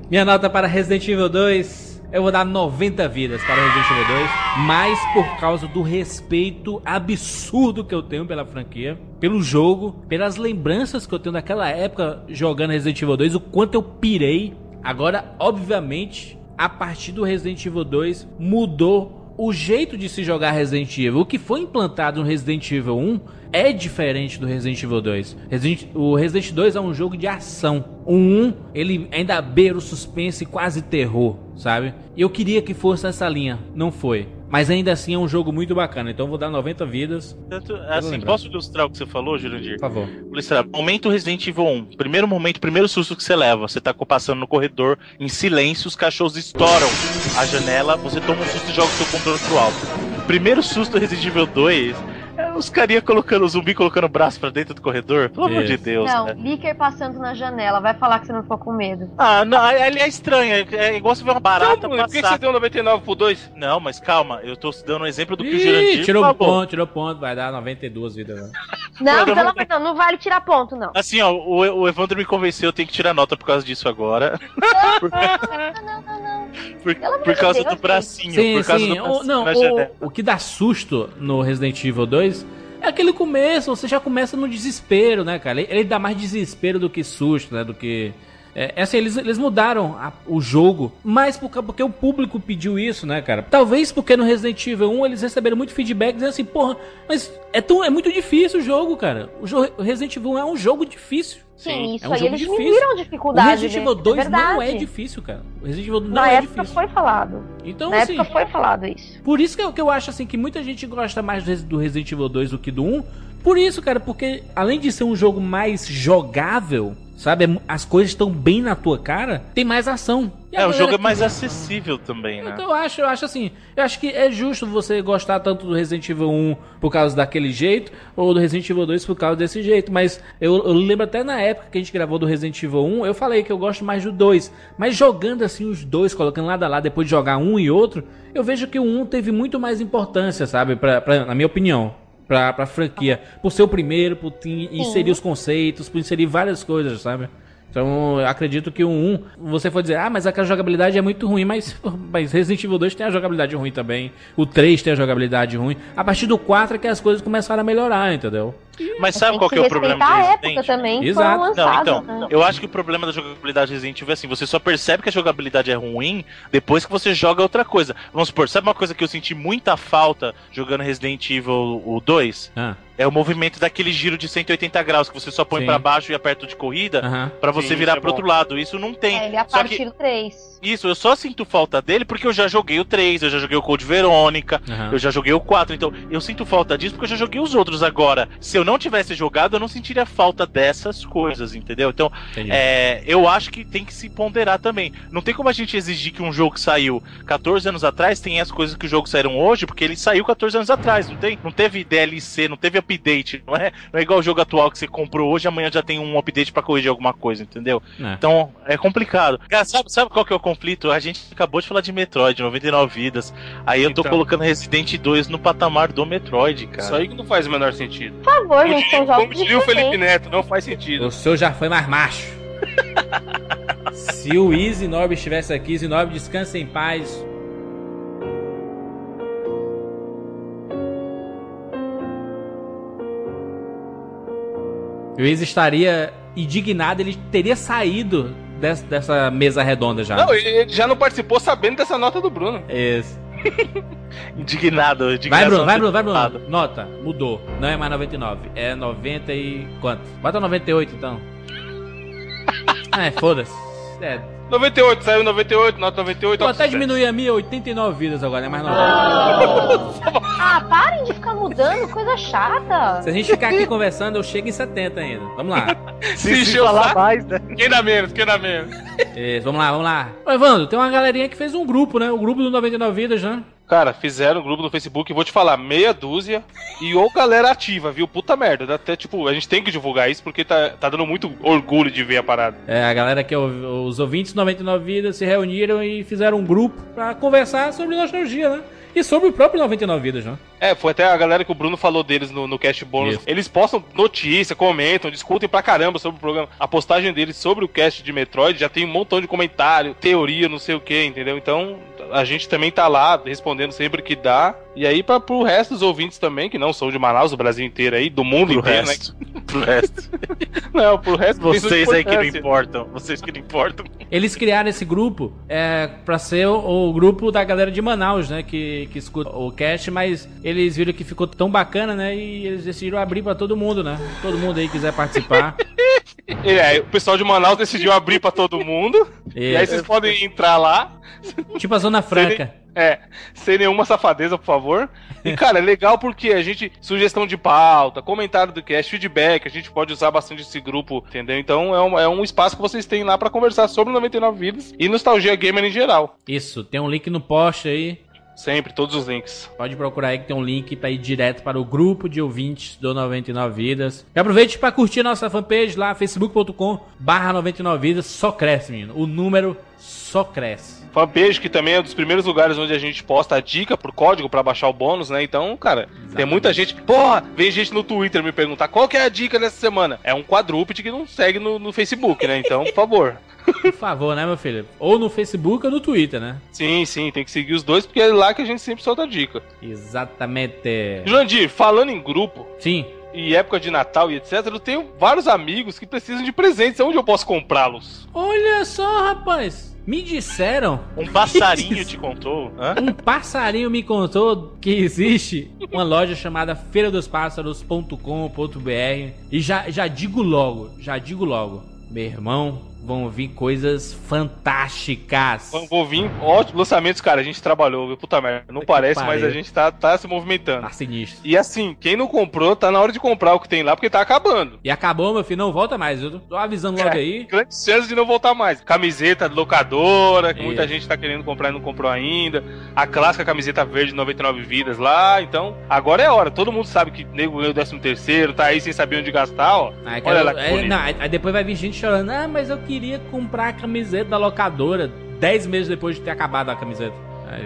Minha nota para Resident Evil 2, eu vou dar 90 vidas para Resident Evil 2, mas por causa do respeito absurdo que eu tenho pela franquia, pelo jogo, pelas lembranças que eu tenho daquela época jogando Resident Evil 2, o quanto eu pirei. Agora, obviamente, a partir do Resident Evil 2 mudou o jeito de se jogar Resident Evil. O que foi implantado no Resident Evil 1 é diferente do Resident Evil 2. Resident- o Resident 2 é um jogo de ação. O 1, ele ainda beira o suspense e quase terror, sabe? Eu queria que fosse essa linha, não foi. Mas ainda assim é um jogo muito bacana, então eu vou dar 90 vidas, Tanto, assim, posso ilustrar o que você falou, Jurandir? por favor. Ilustrar. Momento Resident Evil 1. Primeiro momento, primeiro susto que você leva. Você tá passando no corredor, em silêncio, os cachorros estouram a janela, você toma um susto e joga o seu controle pro alto. Primeiro susto Resident Evil 2 é os carinha colocando o zumbi colocando o braço pra dentro do corredor. Pelo amor de. Deus, Não, né? Licker passando na janela. Vai falar que você não ficou com medo. Ah, não, ele é estranho. É, é igual você ver uma barata Então, por que você deu 99 por 2? Não, mas calma, eu tô dando um exemplo do que o Jurandir tirou falou. ponto, tirou ponto, vai dar 92 vidas. né? Não, Todo pelo amor Deus, não vale tirar ponto, não. Assim, ó, o, o Evandro me convenceu, eu tenho que tirar nota por causa disso agora. Não, não, não. Por, Pelo por de causa Deus, do bracinho. Sim, por causa sim. do O, bracinho não, na janela. o, o que dá susto no Resident Evil 2 é aquele começo, você já começa no desespero, né, cara? Ele, ele dá mais desespero do que susto, né? Do que. É, é assim, eles, eles mudaram a- o jogo, mas por, ca- porque o público pediu isso, né, cara? Talvez porque no Resident Evil 1 eles receberam muito feedback dizendo assim, porra, mas é, tão, é muito difícil o jogo, cara. O, jo- o Resident Evil 1 é um jogo difícil. Sim, isso é um aí eles difícil. diminuíram a O dificuldade. Resident Evil dele, 2 é não é difícil, cara. O Resident Evil não Na é época difícil. foi falado. Então, Na assim, época foi falado isso. por isso que eu, que eu acho assim que muita gente gosta mais do Resident Evil 2 do que do 1. Por isso, cara, porque além de ser um jogo mais jogável, sabe? é As coisas estão bem na tua cara, tem mais ação. É, o jogo é mais acessível também, né? Então eu acho, eu acho assim, eu acho que é justo você gostar tanto do Resident Evil 1 por causa daquele jeito, ou do Resident Evil 2 por causa desse jeito. Mas eu, eu lembro até na época que a gente gravou do Resident Evil 1, eu falei que eu gosto mais do 2. Mas jogando assim os dois, colocando lado a lado, depois de jogar um e outro, eu vejo que o 1 teve muito mais importância, sabe? Pra, pra- na minha opinião. Pra, pra franquia. Por ser o primeiro, por inserir os conceitos, por inserir várias coisas, sabe? Então, eu acredito que o 1, você for dizer, ah, mas aquela jogabilidade é muito ruim, mas, mas Resident Evil 2 tem a jogabilidade ruim também. O 3 tem a jogabilidade ruim. A partir do 4 é que as coisas começaram a melhorar, entendeu? Mas sabe qual que é o problema de Resident? época também Exato. Não, então, né? eu acho que o problema da jogabilidade Resident Evil é assim, você só percebe que a jogabilidade é ruim depois que você joga outra coisa. Vamos supor, sabe uma coisa que eu senti muita falta jogando Resident Evil o 2? Ah, É o movimento daquele giro de 180 graus que você só põe pra baixo e aperta de corrida aham. pra você Sim, virar é pro bom. outro lado. Isso não tem. É, ele é a partir que do 3. isso, eu só sinto falta dele porque eu já joguei o 3, eu já joguei o Code Verônica, aham. eu já joguei o 4, então eu sinto falta disso porque eu já joguei os outros agora. Se eu não tivesse jogado, eu não sentiria falta dessas coisas, entendeu? Então, é, eu acho que tem que se ponderar também. Não tem como a gente exigir que um jogo que saiu 14 anos atrás tenha as coisas que o jogo saíram hoje, porque ele saiu 14 anos atrás, não tem? Não teve DLC, não teve update, não é? Não é igual o jogo atual que você comprou hoje, amanhã já tem um update pra corrigir alguma coisa, entendeu? É. Então, é complicado. Cara, sabe, sabe qual que é o conflito? A gente acabou de falar de Metroid, 99 vidas. Aí eu tô Então. colocando Resident 2 no patamar do Metroid, cara. Isso aí que não faz o menor sentido. Por favor, Como gente, são diria, jogos como diria o Felipe. Neto, não faz sentido. O seu já foi mais macho. Se o Nobre estivesse aqui, Easy Nobre, descanse em paz. O Easy estaria indignado, ele teria saído des- dessa mesa redonda já. Não, ele ele já não participou sabendo dessa nota do Bruno. Isso. Indignado, Vai, indignação Bruno, vai, Bruno, vai, Bruno. Nota, mudou. Não é mais 99. É 90 e quanto? Bota 98 então. É, foda-se. É. 98, saiu 98, nota 98. Vou até diminuir a minha 89 vidas agora, né? Mais 90. Ah, parem de ficar mudando, coisa chata. Se a gente ficar aqui conversando, eu chego em 70 ainda. Vamos lá. Se Se o falar mais, né? quem dá menos, quem dá menos. Isso, vamos lá, vamos lá. Ô, Evandro, tem uma galerinha que fez um grupo, né? O grupo do 99 Vidas, né? Cara, fizeram um grupo no Facebook, vou te falar, meia dúzia e ou galera ativa, viu? Puta merda. dá Até, tipo, a gente tem que divulgar isso porque tá, tá dando muito orgulho de ver a parada. É, a galera que é os ouvintes do 99 Vidas se reuniram e fizeram um grupo pra conversar sobre nostalgia, né? E sobre o próprio 99 Vidas, né? É, foi até a galera que o Bruno falou deles no, no Cast Bônus. Isso. Eles postam notícia, comentam, discutem pra caramba sobre o programa. A postagem deles sobre o cast de Metroid já tem um montão de comentário, teoria, não sei o que, entendeu? Então a gente também tá lá respondendo sempre que dá. E aí, pra, pro resto dos ouvintes também, que não são de Manaus, do Brasil inteiro aí, do mundo Pro inteiro, resto. Pro resto. né? Não, pro resto Vocês aí que não importam. Vocês que não importam. Eles criaram esse grupo é, pra ser o, o grupo da galera de Manaus, né? Que, que escuta o cast, mas eles viram que ficou tão bacana, né? E eles decidiram abrir pra todo mundo, né? Todo mundo aí quiser participar. Aí, o pessoal de Manaus decidiu abrir pra todo mundo. E aí vocês podem entrar lá. tipo a Zona Franca. É, sem nenhuma safadeza, por favor. E, cara, é legal porque a gente. Sugestão de pauta, comentário do cast, feedback, a gente pode usar bastante esse grupo, entendeu? Então é um, é um espaço que vocês têm lá pra conversar sobre o 99 Vidas e nostalgia gamer em geral. Isso, tem um link no post aí. Sempre, todos os links. Pode procurar aí que tem um link pra ir direto para o grupo de ouvintes do 99 Vidas. E aproveite para curtir nossa fanpage lá, facebook.com barra 99 Vidas. Só cresce, menino. O número só cresce. Fanpage, que também é um dos primeiros lugares onde a gente posta a dica pro código pra baixar o bônus, né? Então, cara, tem muita gente. Porra, vem gente no Twitter me perguntar qual que é a dica dessa semana. É um quadrúpede que não segue no, no Facebook, né? Então, por favor. Por favor, né, meu filho? Ou no Facebook ou no Twitter, né? Sim, sim, tem que seguir os dois, porque é lá que a gente sempre solta a dica. Exatamente. Jurandir, falando em grupo Sim. e época de Natal e etc, eu tenho vários amigos que precisam de presentes. Onde eu posso comprá-los? Olha só, rapaz. Me disseram, Um passarinho te contou? Hã? um passarinho me contou que existe uma loja chamada feiradosπássaros.com.br e já, já digo logo, já digo logo, meu irmão, vão vir coisas fantásticas. Vou vir, ótimo, lançamentos, cara, a gente trabalhou, viu? Puta merda, não que parece, mas a gente tá, tá se movimentando. Tá sinistro. E assim, quem não comprou, tá na hora de comprar o que tem lá, porque tá acabando. E acabou, meu filho, não volta mais. Eu tô avisando logo É. aí. Grandes chances de não voltar mais. Camiseta de locadora, que Isso. muita gente tá querendo comprar e não comprou ainda. A clássica camiseta verde 99 vidas lá. Então, agora é a hora. Todo mundo sabe que nego ganhou o 13 terceiro, tá aí sem saber onde gastar, ó. Aí, Olha quero- lá que é, não, aí- depois vai vir gente chorando. Ah, mas eu queria comprar a camiseta da locadora 10 meses depois de ter acabado a camiseta.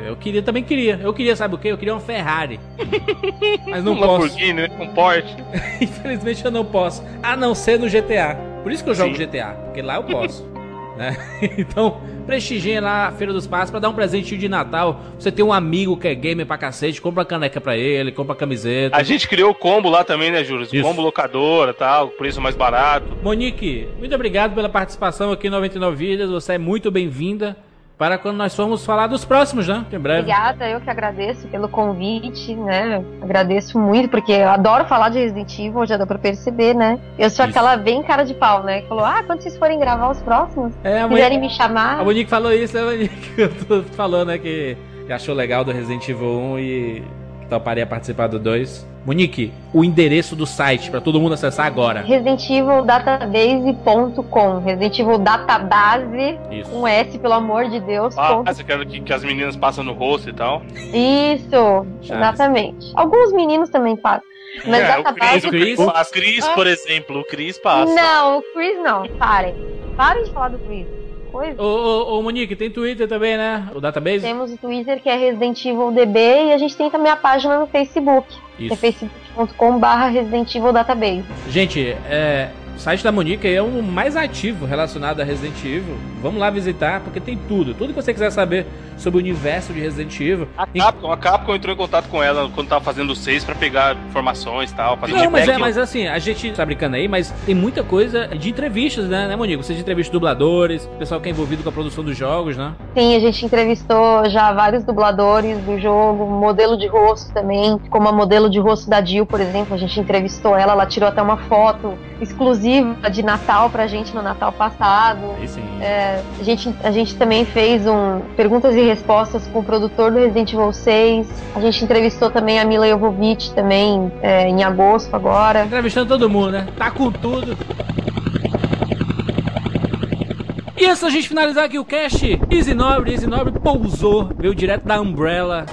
Eu queria, também queria. Eu queria, sabe o quê? Eu queria uma Ferrari. Mas não um posso. Lamborghini, né? Um Porsche. Infelizmente eu não posso. A não ser no GTA. Por isso que eu jogo Sim. GTA. Porque lá eu posso. né? Então, prestigiem lá a Feira dos Passos pra dar um presentinho de Natal. Você tem um amigo que é gamer pra cacete, compra a caneca pra ele, compra a camiseta. A gente criou o combo lá também, né, Júlio? Isso. Combo locadora tal, preço mais barato. Monique, muito obrigado pela participação aqui no 99 Vidas. Você é muito bem-vinda para quando nós formos falar dos próximos, né? Em breve. Obrigada, eu que agradeço pelo convite, né? Agradeço muito, porque eu adoro falar de Resident Evil, já deu pra perceber, né? Eu sou Isso. aquela bem cara de pau, né? Que falou, ah, quando vocês forem gravar os próximos, É, a quiserem Monique, me chamar. a Monique falou isso, né, Monique? Eu tô falando, né, que que achou legal do Resident Evil 1 e que toparia participar do 2. Monique, o endereço do site para todo mundo acessar agora. Resident Evil Database.com. Resident Evil Database, Isso. um S, pelo amor de Deus. Ah, ponto. você quer que, que as meninas passam no rosto e tal. Isso, exatamente. Alguns meninos também fazem. Mas É, o. Cris, o Chris? faz. Cris, por exemplo, o Cris passa. Não, o Chris não, parem. Parem de falar do Chris. Coisa. Ô, ô, ô, Monique, tem Twitter também, né? O database? Temos o Twitter que é Resident Evil DB e a gente tem também a página no Facebook, é Isso. facebook.com.br Resident Evil Database. Gente, é, o site da Monique é o mais ativo relacionado a Resident Evil. Vamos lá visitar, porque tem tudo. Tudo que você quiser saber sobre o universo de Resident Evil. A Capcom, a Capcom entrou em contato com ela quando tava fazendo o 6 pra pegar informações e tal. Fazer Não, mas é, mas assim, a gente tá brincando aí, mas tem muita coisa de entrevistas, né, né, Monique? Você entrevista de dubladores, pessoal que é envolvido com a produção dos jogos, né? Sim, a gente entrevistou já vários dubladores do jogo, modelo de rosto também, como a modelo de rosto da Jill, por exemplo, a gente entrevistou ela, ela tirou até uma foto exclusiva exclusiva de Natal pra gente no Natal passado. Aí sim. É, a, gente, a gente também fez um perguntas e respostas com o produtor do Resident Evil 6. A gente entrevistou também a Mila Jovovich também é, em agosto agora. Entrevistando todo mundo, né? Tá com tudo. E antes da gente finalizar aqui o cast, Easy Nobre, Easy Nobre pousou, veio direto da Umbrella.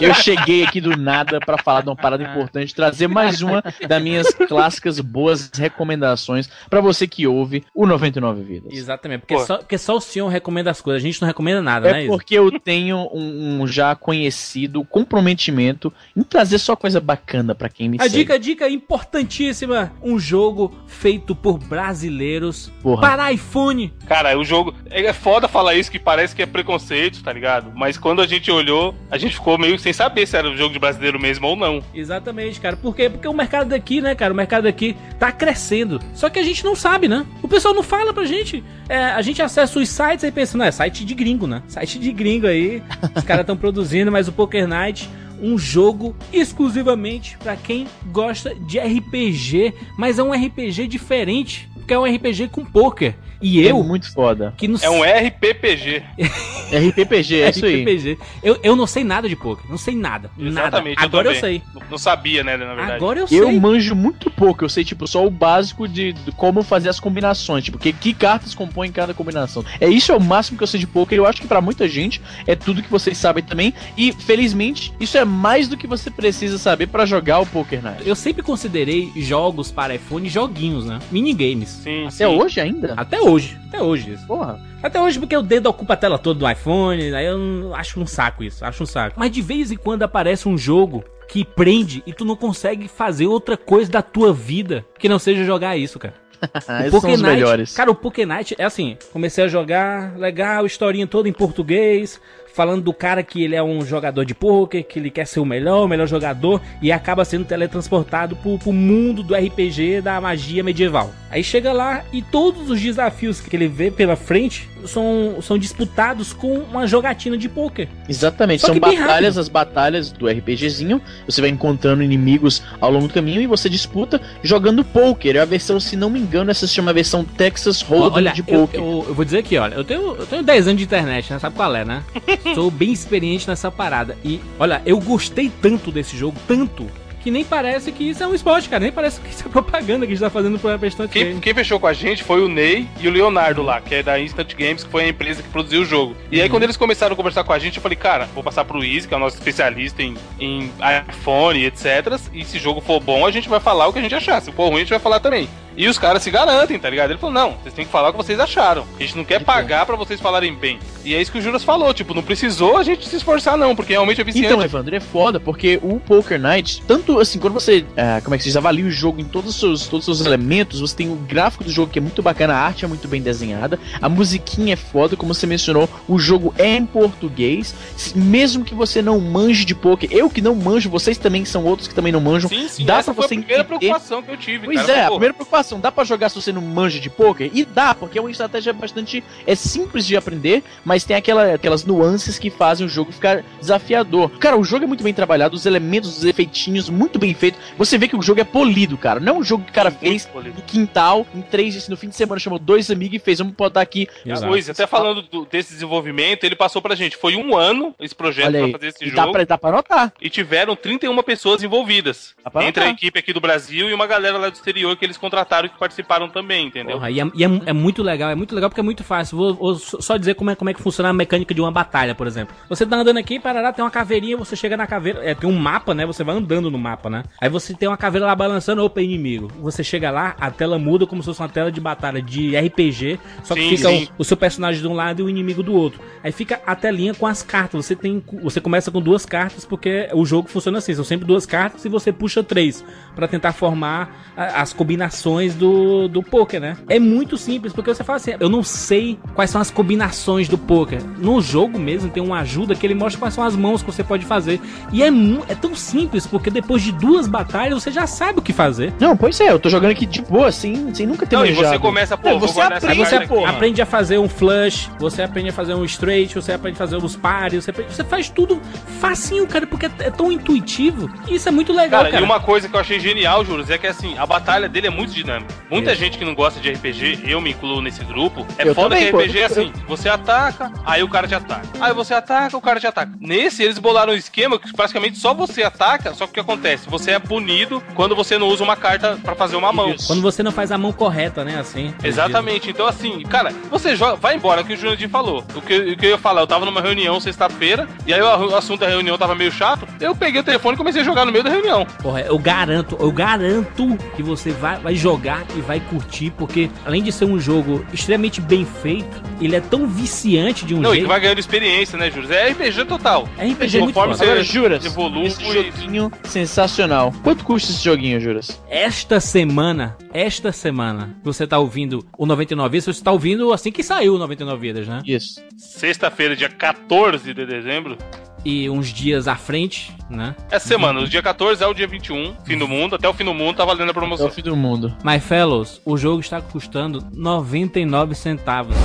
Eu cheguei aqui do nada pra falar de uma parada importante, trazer mais uma das minhas clássicas boas recomendações pra você que ouve o 99 Vidas. Exatamente, porque Pô. só, porque só o senhor recomenda as coisas, a gente não recomenda nada, né, É porque eu tenho um, um já conhecido comprometimento em trazer só coisa bacana pra quem me A segue. dica, dica importantíssima: um jogo feito por brasileiros Porra. para iPhone. Cara, o jogo. É foda falar isso que parece que é preconceito, tá ligado? Mas quando a gente olhou, a gente ficou meio sem saber se era um jogo de brasileiro mesmo ou não. Exatamente, cara. Por quê? Porque o mercado daqui, né, cara? O mercado daqui tá crescendo. Só que a gente não sabe, né? O pessoal não fala pra gente. É, a gente acessa os sites e pensa, não, é site de gringo, né? Site de gringo aí. Os caras estão produzindo, mas o Poker Night. Um jogo exclusivamente pra quem gosta de RPG, mas é um RPG diferente, porque é um RPG com poker. E É eu, muito foda. que não É um RPPG. RPPG, é isso aí. RPG. Eu, eu não sei nada de poker, não sei nada. Exatamente. nada. Agora eu, também. sei. Não- sabia, né, na verdade. Agora eu Eu sei. manjo muito pouco, eu sei, tipo, só o básico de, de como fazer as combinações, tipo, que, que cartas compõem cada combinação. É isso é o máximo que eu sei de poker, eu acho que pra muita gente é tudo que vocês sabem também, e felizmente isso é mais do que você precisa saber pra jogar o Poker Night. Eu sempre considerei jogos para iPhone joguinhos, né? Minigames. Sim, Até sim. hoje ainda? Até hoje. Até hoje. isso. Porra. Até hoje porque o dedo ocupa a tela toda do iPhone, aí eu acho um saco isso, acho um saco. Mas de vez em quando aparece um jogo que prende e tu não consegue fazer outra coisa da tua vida que não seja jogar isso, cara. Esses são os Night, melhores. Cara, o Poké Night é assim, comecei a jogar, legal, historinha toda em português, falando do cara que ele é um jogador de poker, que ele quer ser o melhor, o melhor jogador, e acaba sendo teletransportado pro, pro mundo do RPG da magia medieval. Aí chega lá e todos os desafios que ele vê pela frente são, são disputados com uma jogatina de poker. Exatamente, Só são batalhas, as batalhas do RPGzinho. Você vai encontrando inimigos ao longo do caminho e você disputa jogando poker. É a versão, se não me engano, essa se chama a versão Texas Hold'em de eu, poker. eu, eu vou dizer aqui, olha, eu tenho, eu tenho 10 anos de internet, né? Sabe qual é, né? Sou bem experiente nessa parada. E, olha, eu gostei tanto desse jogo, tanto, que nem parece que isso é um esporte, cara. Nem parece que isso é propaganda que a gente tá fazendo pra Instant Quem, Game. quem fechou com a gente foi o Ney e o Leonardo lá, que é da Instant Games, que foi a empresa que produziu o jogo. E Uhum. aí, quando eles começaram a conversar com a gente, eu falei, cara, vou passar pro Easy, que é o nosso especialista em, em iPhone, etc. E se o jogo for bom, a gente vai falar o que a gente achar. Se for ruim, a gente vai falar também. E os caras se garantem, tá ligado? Ele falou, não, vocês têm que falar o que vocês acharam. A gente não quer pagar pra vocês falarem bem. E é isso que o Juras falou, tipo, não precisou a gente se esforçar não, porque realmente é viciante. Então, Evandro, é foda, porque o Poker Night, tanto assim, quando você, ah, como é que se diz, avalia o jogo em todos os, seus, todos os seus elementos, você tem o gráfico do jogo que é muito bacana, a arte é muito bem desenhada, a musiquinha é foda, como você mencionou, o jogo é em português, mesmo que você não manje de poker, eu que não manjo, vocês também são outros que também não manjam, Sim, sim, dá essa pra foi você a primeira entender- preocupação que eu tive, Pois cara. é, a primeira preocupação, dá pra jogar se você não manja de poker? E dá, porque é uma estratégia bastante é simples de aprender, mas tem aquela, aquelas nuances que fazem o jogo ficar desafiador. Cara, o jogo é muito bem trabalhado, os elementos, os efeitinhos, muito bem feito. Você vê que o jogo é polido, cara. Não é um jogo que o cara fez polido. no quintal, em três dias, no fim de semana, chamou dois amigos e fez, vamos botar aqui. Exato. Luiz, até falando do- desse desenvolvimento, ele passou pra gente. Foi um ano esse projeto Olha pra aí, fazer esse e dá jogo. pra, dá pra anotar. E tiveram 31 pessoas envolvidas. Dá pra Entre a equipe aqui do Brasil e uma galera lá do exterior que eles contrataram e que participaram também, entendeu? Porra, e é, e é- é muito legal, é muito legal porque é muito fácil. Vou, vou só dizer como é, como é que funciona a mecânica de uma batalha, por exemplo. Você tá andando aqui, parará, tem uma caveirinha, você chega na caveira, é, tem um mapa, né? Você vai andando no mapa, né? Aí você tem uma caveira lá balançando, opa, inimigo. Você chega lá, a tela muda como se fosse uma tela de batalha de RPG, só que Sim, fica sim. O, o seu personagem de um lado e o inimigo do outro. Aí fica a telinha com as cartas. Você tem, você começa com duas cartas porque o jogo funciona assim, são sempre duas cartas e você puxa três pra tentar formar a- as combinações do, do poker, né? É muito simples, porque você fala assim, eu não sei quais são as combinações do poker. No jogo mesmo tem uma ajuda que ele mostra quais são as mãos que você pode fazer. E é, é tão simples, porque depois de duas batalhas você já sabe o que fazer. Não, pois é, eu tô jogando aqui de boa, sem, sem nunca ter Não, e você manjado. começa, pô, É, você aprende, você porra. aprende a fazer um flush, você aprende a fazer um straight, você aprende a fazer os pares, você, aprende- você faz tudo facinho, cara, porque é, tão intuitivo. E isso é muito legal, Cara, cara. e uma coisa que eu achei genial, Juros, é que assim, a batalha dele é muito dinâmica. Muita Isso. gente que não gosta de RPG, eu me incluo nesse grupo, é Eu foda também, que pô. RPG é assim, você ataca, aí o cara te ataca. Aí você ataca, o cara te ataca. Nesse, eles bolaram um esquema que praticamente só você ataca, só que o que acontece? Você é punido quando você não usa uma carta pra fazer uma mão. Quando você não faz a mão correta, né, assim. Exatamente, então assim, cara, você joga, vai embora, é o que o Jurandir falou. O que, o que eu ia falar, eu tava numa reunião sexta-feira, e aí o, assunto da reunião tava meio chato, eu peguei o telefone e comecei a jogar no meio da reunião. Porra, eu garanto, eu garanto que você vai, vai jogar e vai curtir, porque além de ser um jogo extremamente bem feito, ele é tão viciante de um Não, e jeito. que vai ganhando experiência, né, Juros? É RPG total. É RPG muito Conforme você- Agora, Juras, evolui esse e- joguinho sensacional. Quanto custa esse joguinho, Juras? Esta semana, esta semana, você tá ouvindo o 99 Vidas, você tá ouvindo assim que saiu o 99 Vidas, né? Isso. Sexta-feira, dia 14 de dezembro. E uns dias à frente, né? Essa semana, o dia 14 é o dia 21, fim do mundo. Até o fim do mundo tá valendo a É o promoção. fim do mundo. My fellows, o jogo está custando 99 centavos.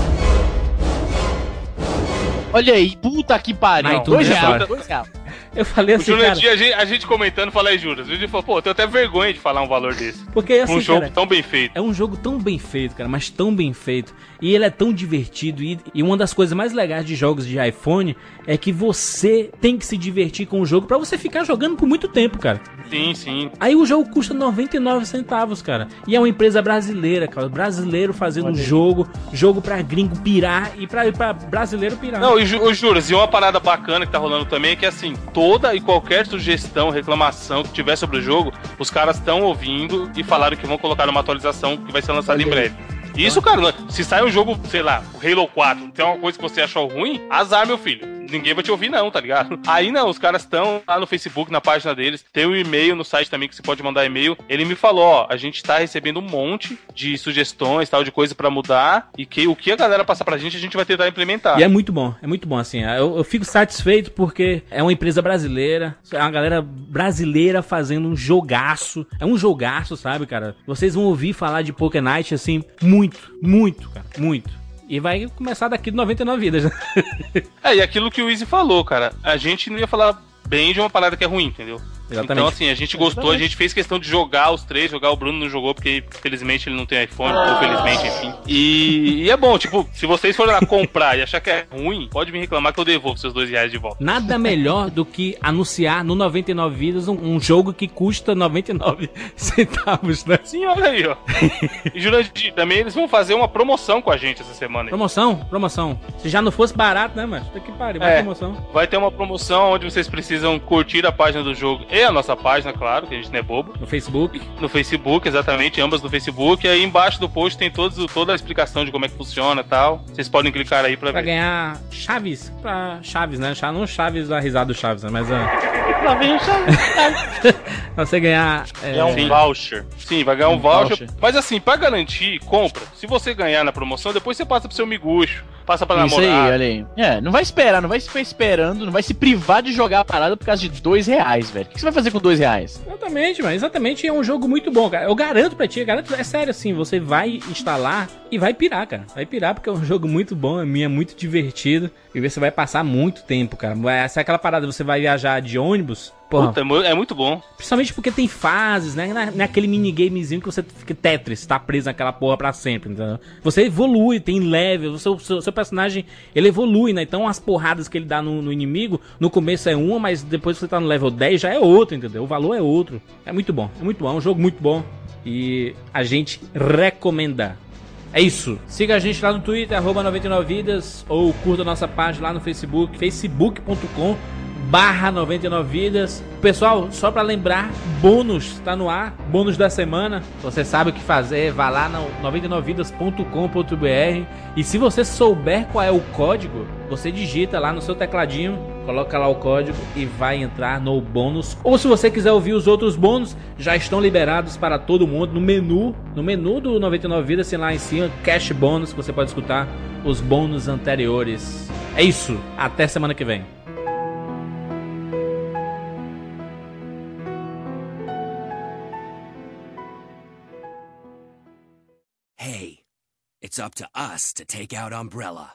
Olha aí, puta que pariu. Não, dois reais. Dois reais. Eu falei O assim, Júnior, cara, a, gente, a gente comentando, fala aí, Juras. O Júnior falou, pô, eu tenho até vergonha de falar um valor desse. porque assim, um jogo cara, tão bem feito. É um jogo tão bem feito, cara, mas tão bem feito. E ele é tão divertido. E, e uma das coisas mais legais de jogos de iPhone é que você tem que se divertir com o jogo pra você ficar jogando por muito tempo, cara. Sim, sim. Aí o jogo custa 99 centavos, cara. E é uma empresa brasileira, cara. Brasileiro fazendo um jogo, jogo pra gringo pirar e pra, pra brasileiro pirar. Não, e Ju- Juras, e uma parada bacana que tá rolando também é que, assim, toda e qualquer sugestão, reclamação que tiver sobre o jogo, os caras estão ouvindo e falaram que vão colocar numa atualização que vai ser lançada em breve. Isso, cara, não- se sai um jogo, sei lá, o Halo 4, tem uma coisa que você achou ruim, azar, meu filho. Ninguém vai te ouvir, não, tá ligado? Aí não, os caras estão lá no Facebook, na página deles, tem um e-mail no site também que você pode mandar e-mail. Ele me falou, ó, a gente tá recebendo um monte de sugestões, tal, de coisa pra mudar, e que o que a galera passar pra gente, a gente vai tentar implementar. E é muito bom, é muito bom, assim. Eu, eu fico satisfeito porque é uma empresa brasileira, é uma galera brasileira fazendo um jogaço. É um jogaço, sabe, cara? Vocês vão ouvir falar de Poker Night, assim, muito, muito, cara, muito. E vai começar daqui de 99 vidas, né? É, e aquilo que o Easy falou, cara, a gente não ia falar bem de uma parada que é ruim, entendeu? Exatamente. Então, assim, a gente gostou, a gente fez questão de jogar os três, jogar o Bruno não jogou, porque felizmente ele não tem iPhone, ou felizmente, enfim. E, e é bom, tipo, se vocês forem lá comprar e achar que é ruim, pode me reclamar que eu devolvo seus dois reais de volta. Nada melhor do que anunciar no 99 vidas um, um jogo que custa 99 centavos, né? Sim, olha aí, ó. E Jurandir, também eles vão fazer uma promoção com a gente essa semana aí. Promoção, promoção. Se já não fosse barato, né, mas Puta que pariu, vai É. promoção. Vai ter uma promoção onde vocês precisam curtir a página do jogo e a nossa página, claro, que a gente não é bobo. No Facebook. No Facebook, exatamente, ambas no Facebook. E aí embaixo do post tem todos, toda a explicação de como é que funciona e tal. Vocês podem clicar aí pra Pra ver. ganhar chaves, pra chaves, né? Não chaves da risada do Chaves, né? Mas ah, pra você ganhar. É, É um Sim. voucher. Sim, vai ganhar um, Um voucher. voucher. Mas assim, pra garantir, compra. Se você ganhar na promoção, depois você passa pro seu miguxo, passa pra Isso aí, namorar. olha aí. É, não vai esperar, não vai ficar esperando, não vai se privar de jogar a parada por causa de dois reais, velho. O que você vai fazer com dois reais? Exatamente, exatamente é um jogo muito bom, cara. Eu garanto pra ti, garanto, é sério assim, você vai instalar e vai pirar, cara. Vai pirar porque é um jogo muito bom, é minha muito divertido e você vai passar muito tempo, cara. Vai ser aquela parada, você vai viajar de ônibus, porra, Puta, é é muito bom. Principalmente porque tem fases, né? Na- Naquele minigamezinho que você fica Tetris, tá preso naquela porra pra sempre, entendeu? Você evolui, tem level, o seu, seu, seu personagem, ele evolui, né? Então as porradas que ele dá no, no inimigo, no começo é uma, mas depois que você tá no level 10 já é outro, entendeu? O valor é outro. É muito bom, é muito bom, é um jogo muito bom. E a gente recomenda. É isso. Siga a gente lá no Twitter, arroba 99vidas, ou curta nossa página lá no Facebook, facebook.com barra 99 vidas. Pessoal, só pra lembrar, bônus tá no ar, bônus da semana. Você sabe o que fazer, vá lá no 99vidas.com.br e se você souber qual é o código, você digita lá no seu tecladinho coloca lá o código e vai entrar no bônus. Ou se você quiser ouvir os outros bônus, já estão liberados para todo mundo no menu, no menu do 99 Vidas, assim lá em cima, cash bônus, que você pode escutar os bônus anteriores. É isso, até semana que vem. Hey, it's up to us to take out Umbrella.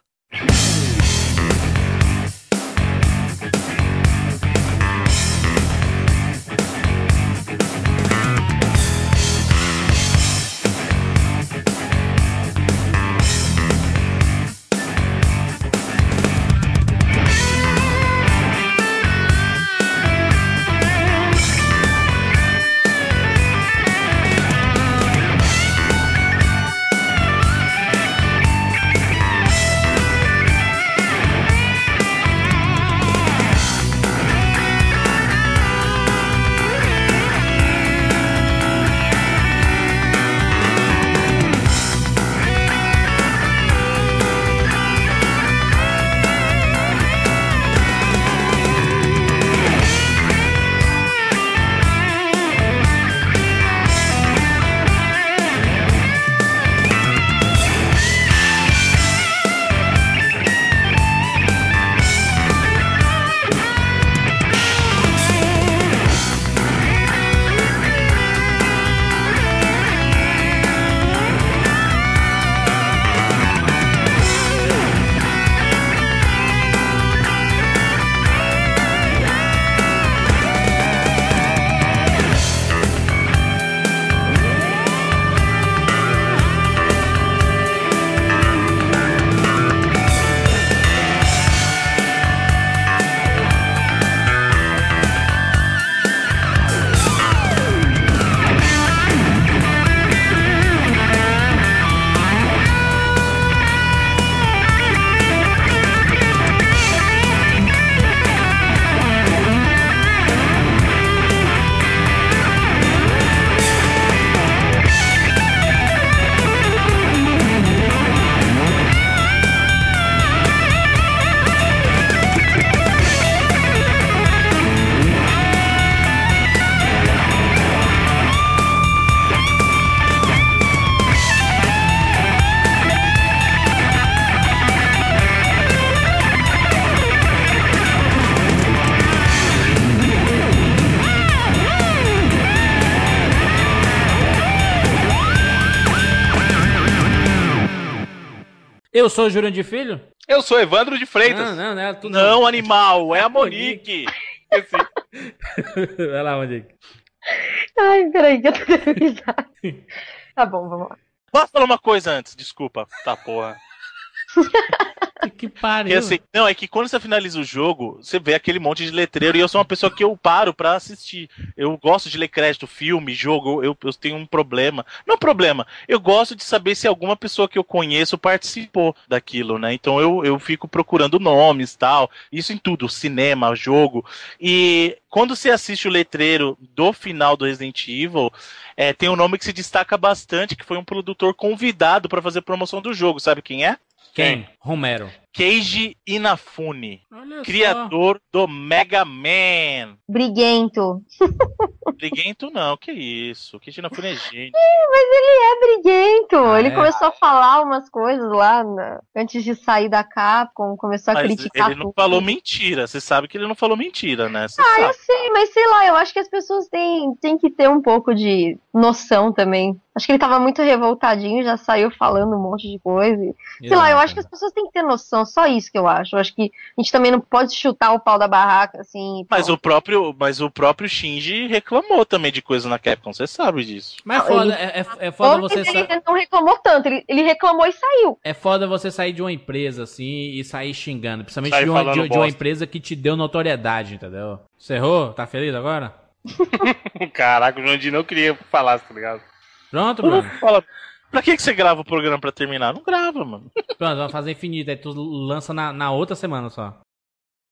Eu sou o Júlio de Filho? Eu sou Evandro de Freitas. Não, não, não, é tu Não, animal, é a Monique. Vai lá, Monique. Ai, peraí, que eu tô. Tá bom, vamos lá. Posso falar uma coisa antes? Desculpa. Tá, porra. Que pariu. Assim, não, é que quando você finaliza o jogo, você vê aquele monte de letreiro e eu sou uma pessoa que eu paro pra assistir. Eu gosto de ler crédito, filme, jogo, eu, eu tenho um problema. Não problema, eu gosto de saber se alguma pessoa que eu conheço participou daquilo, né? Então eu, eu fico procurando nomes tal. Isso em tudo, cinema, jogo. E quando você assiste o letreiro do final do Resident Evil, é, tem um nome que se destaca bastante, que foi um produtor convidado pra fazer promoção do jogo. Sabe quem é? Quem? Romero. Keiji Inafune, Olha criador do Mega Man. Briguento. Briguento não, que isso. Keiji Inafune é gênio. Mas ele é briguento. Ah, ele é? começou a falar umas coisas lá na- antes de sair da Capcom, começou a Mas criticar ele não tudo. falou mentira. Você sabe que ele não falou mentira, né? Você Ah, eu sabe. sei, mas sei lá, eu acho que as pessoas têm, têm que ter um pouco de noção também. Acho que ele tava muito revoltadinho, já saiu falando um monte de coisa. e- Sei lá, eu acho que as pessoas têm que ter noção, só isso que eu acho. Eu acho que a gente também não pode chutar o pau da barraca, assim. Mas pronto. o próprio, mas o próprio Shinji reclamou também de coisa na Capcom, você sabe disso. Mas é Não, foda, ele- é, é- é foda você ele, sa- ele não reclamou tanto, ele, ele reclamou e saiu. É foda você sair de uma empresa assim e sair xingando. Principalmente Sair de uma, de, de uma empresa que te deu notoriedade, entendeu? Você errou? Tá feliz agora? Caraca, o Jandir não queria falar, tá ligado? Pronto, Não Bruno. fala. Pra que, que você grava o programa pra terminar? Não grava, mano. Pronto, vamos fazer infinito. Aí tu lança na, na outra semana só.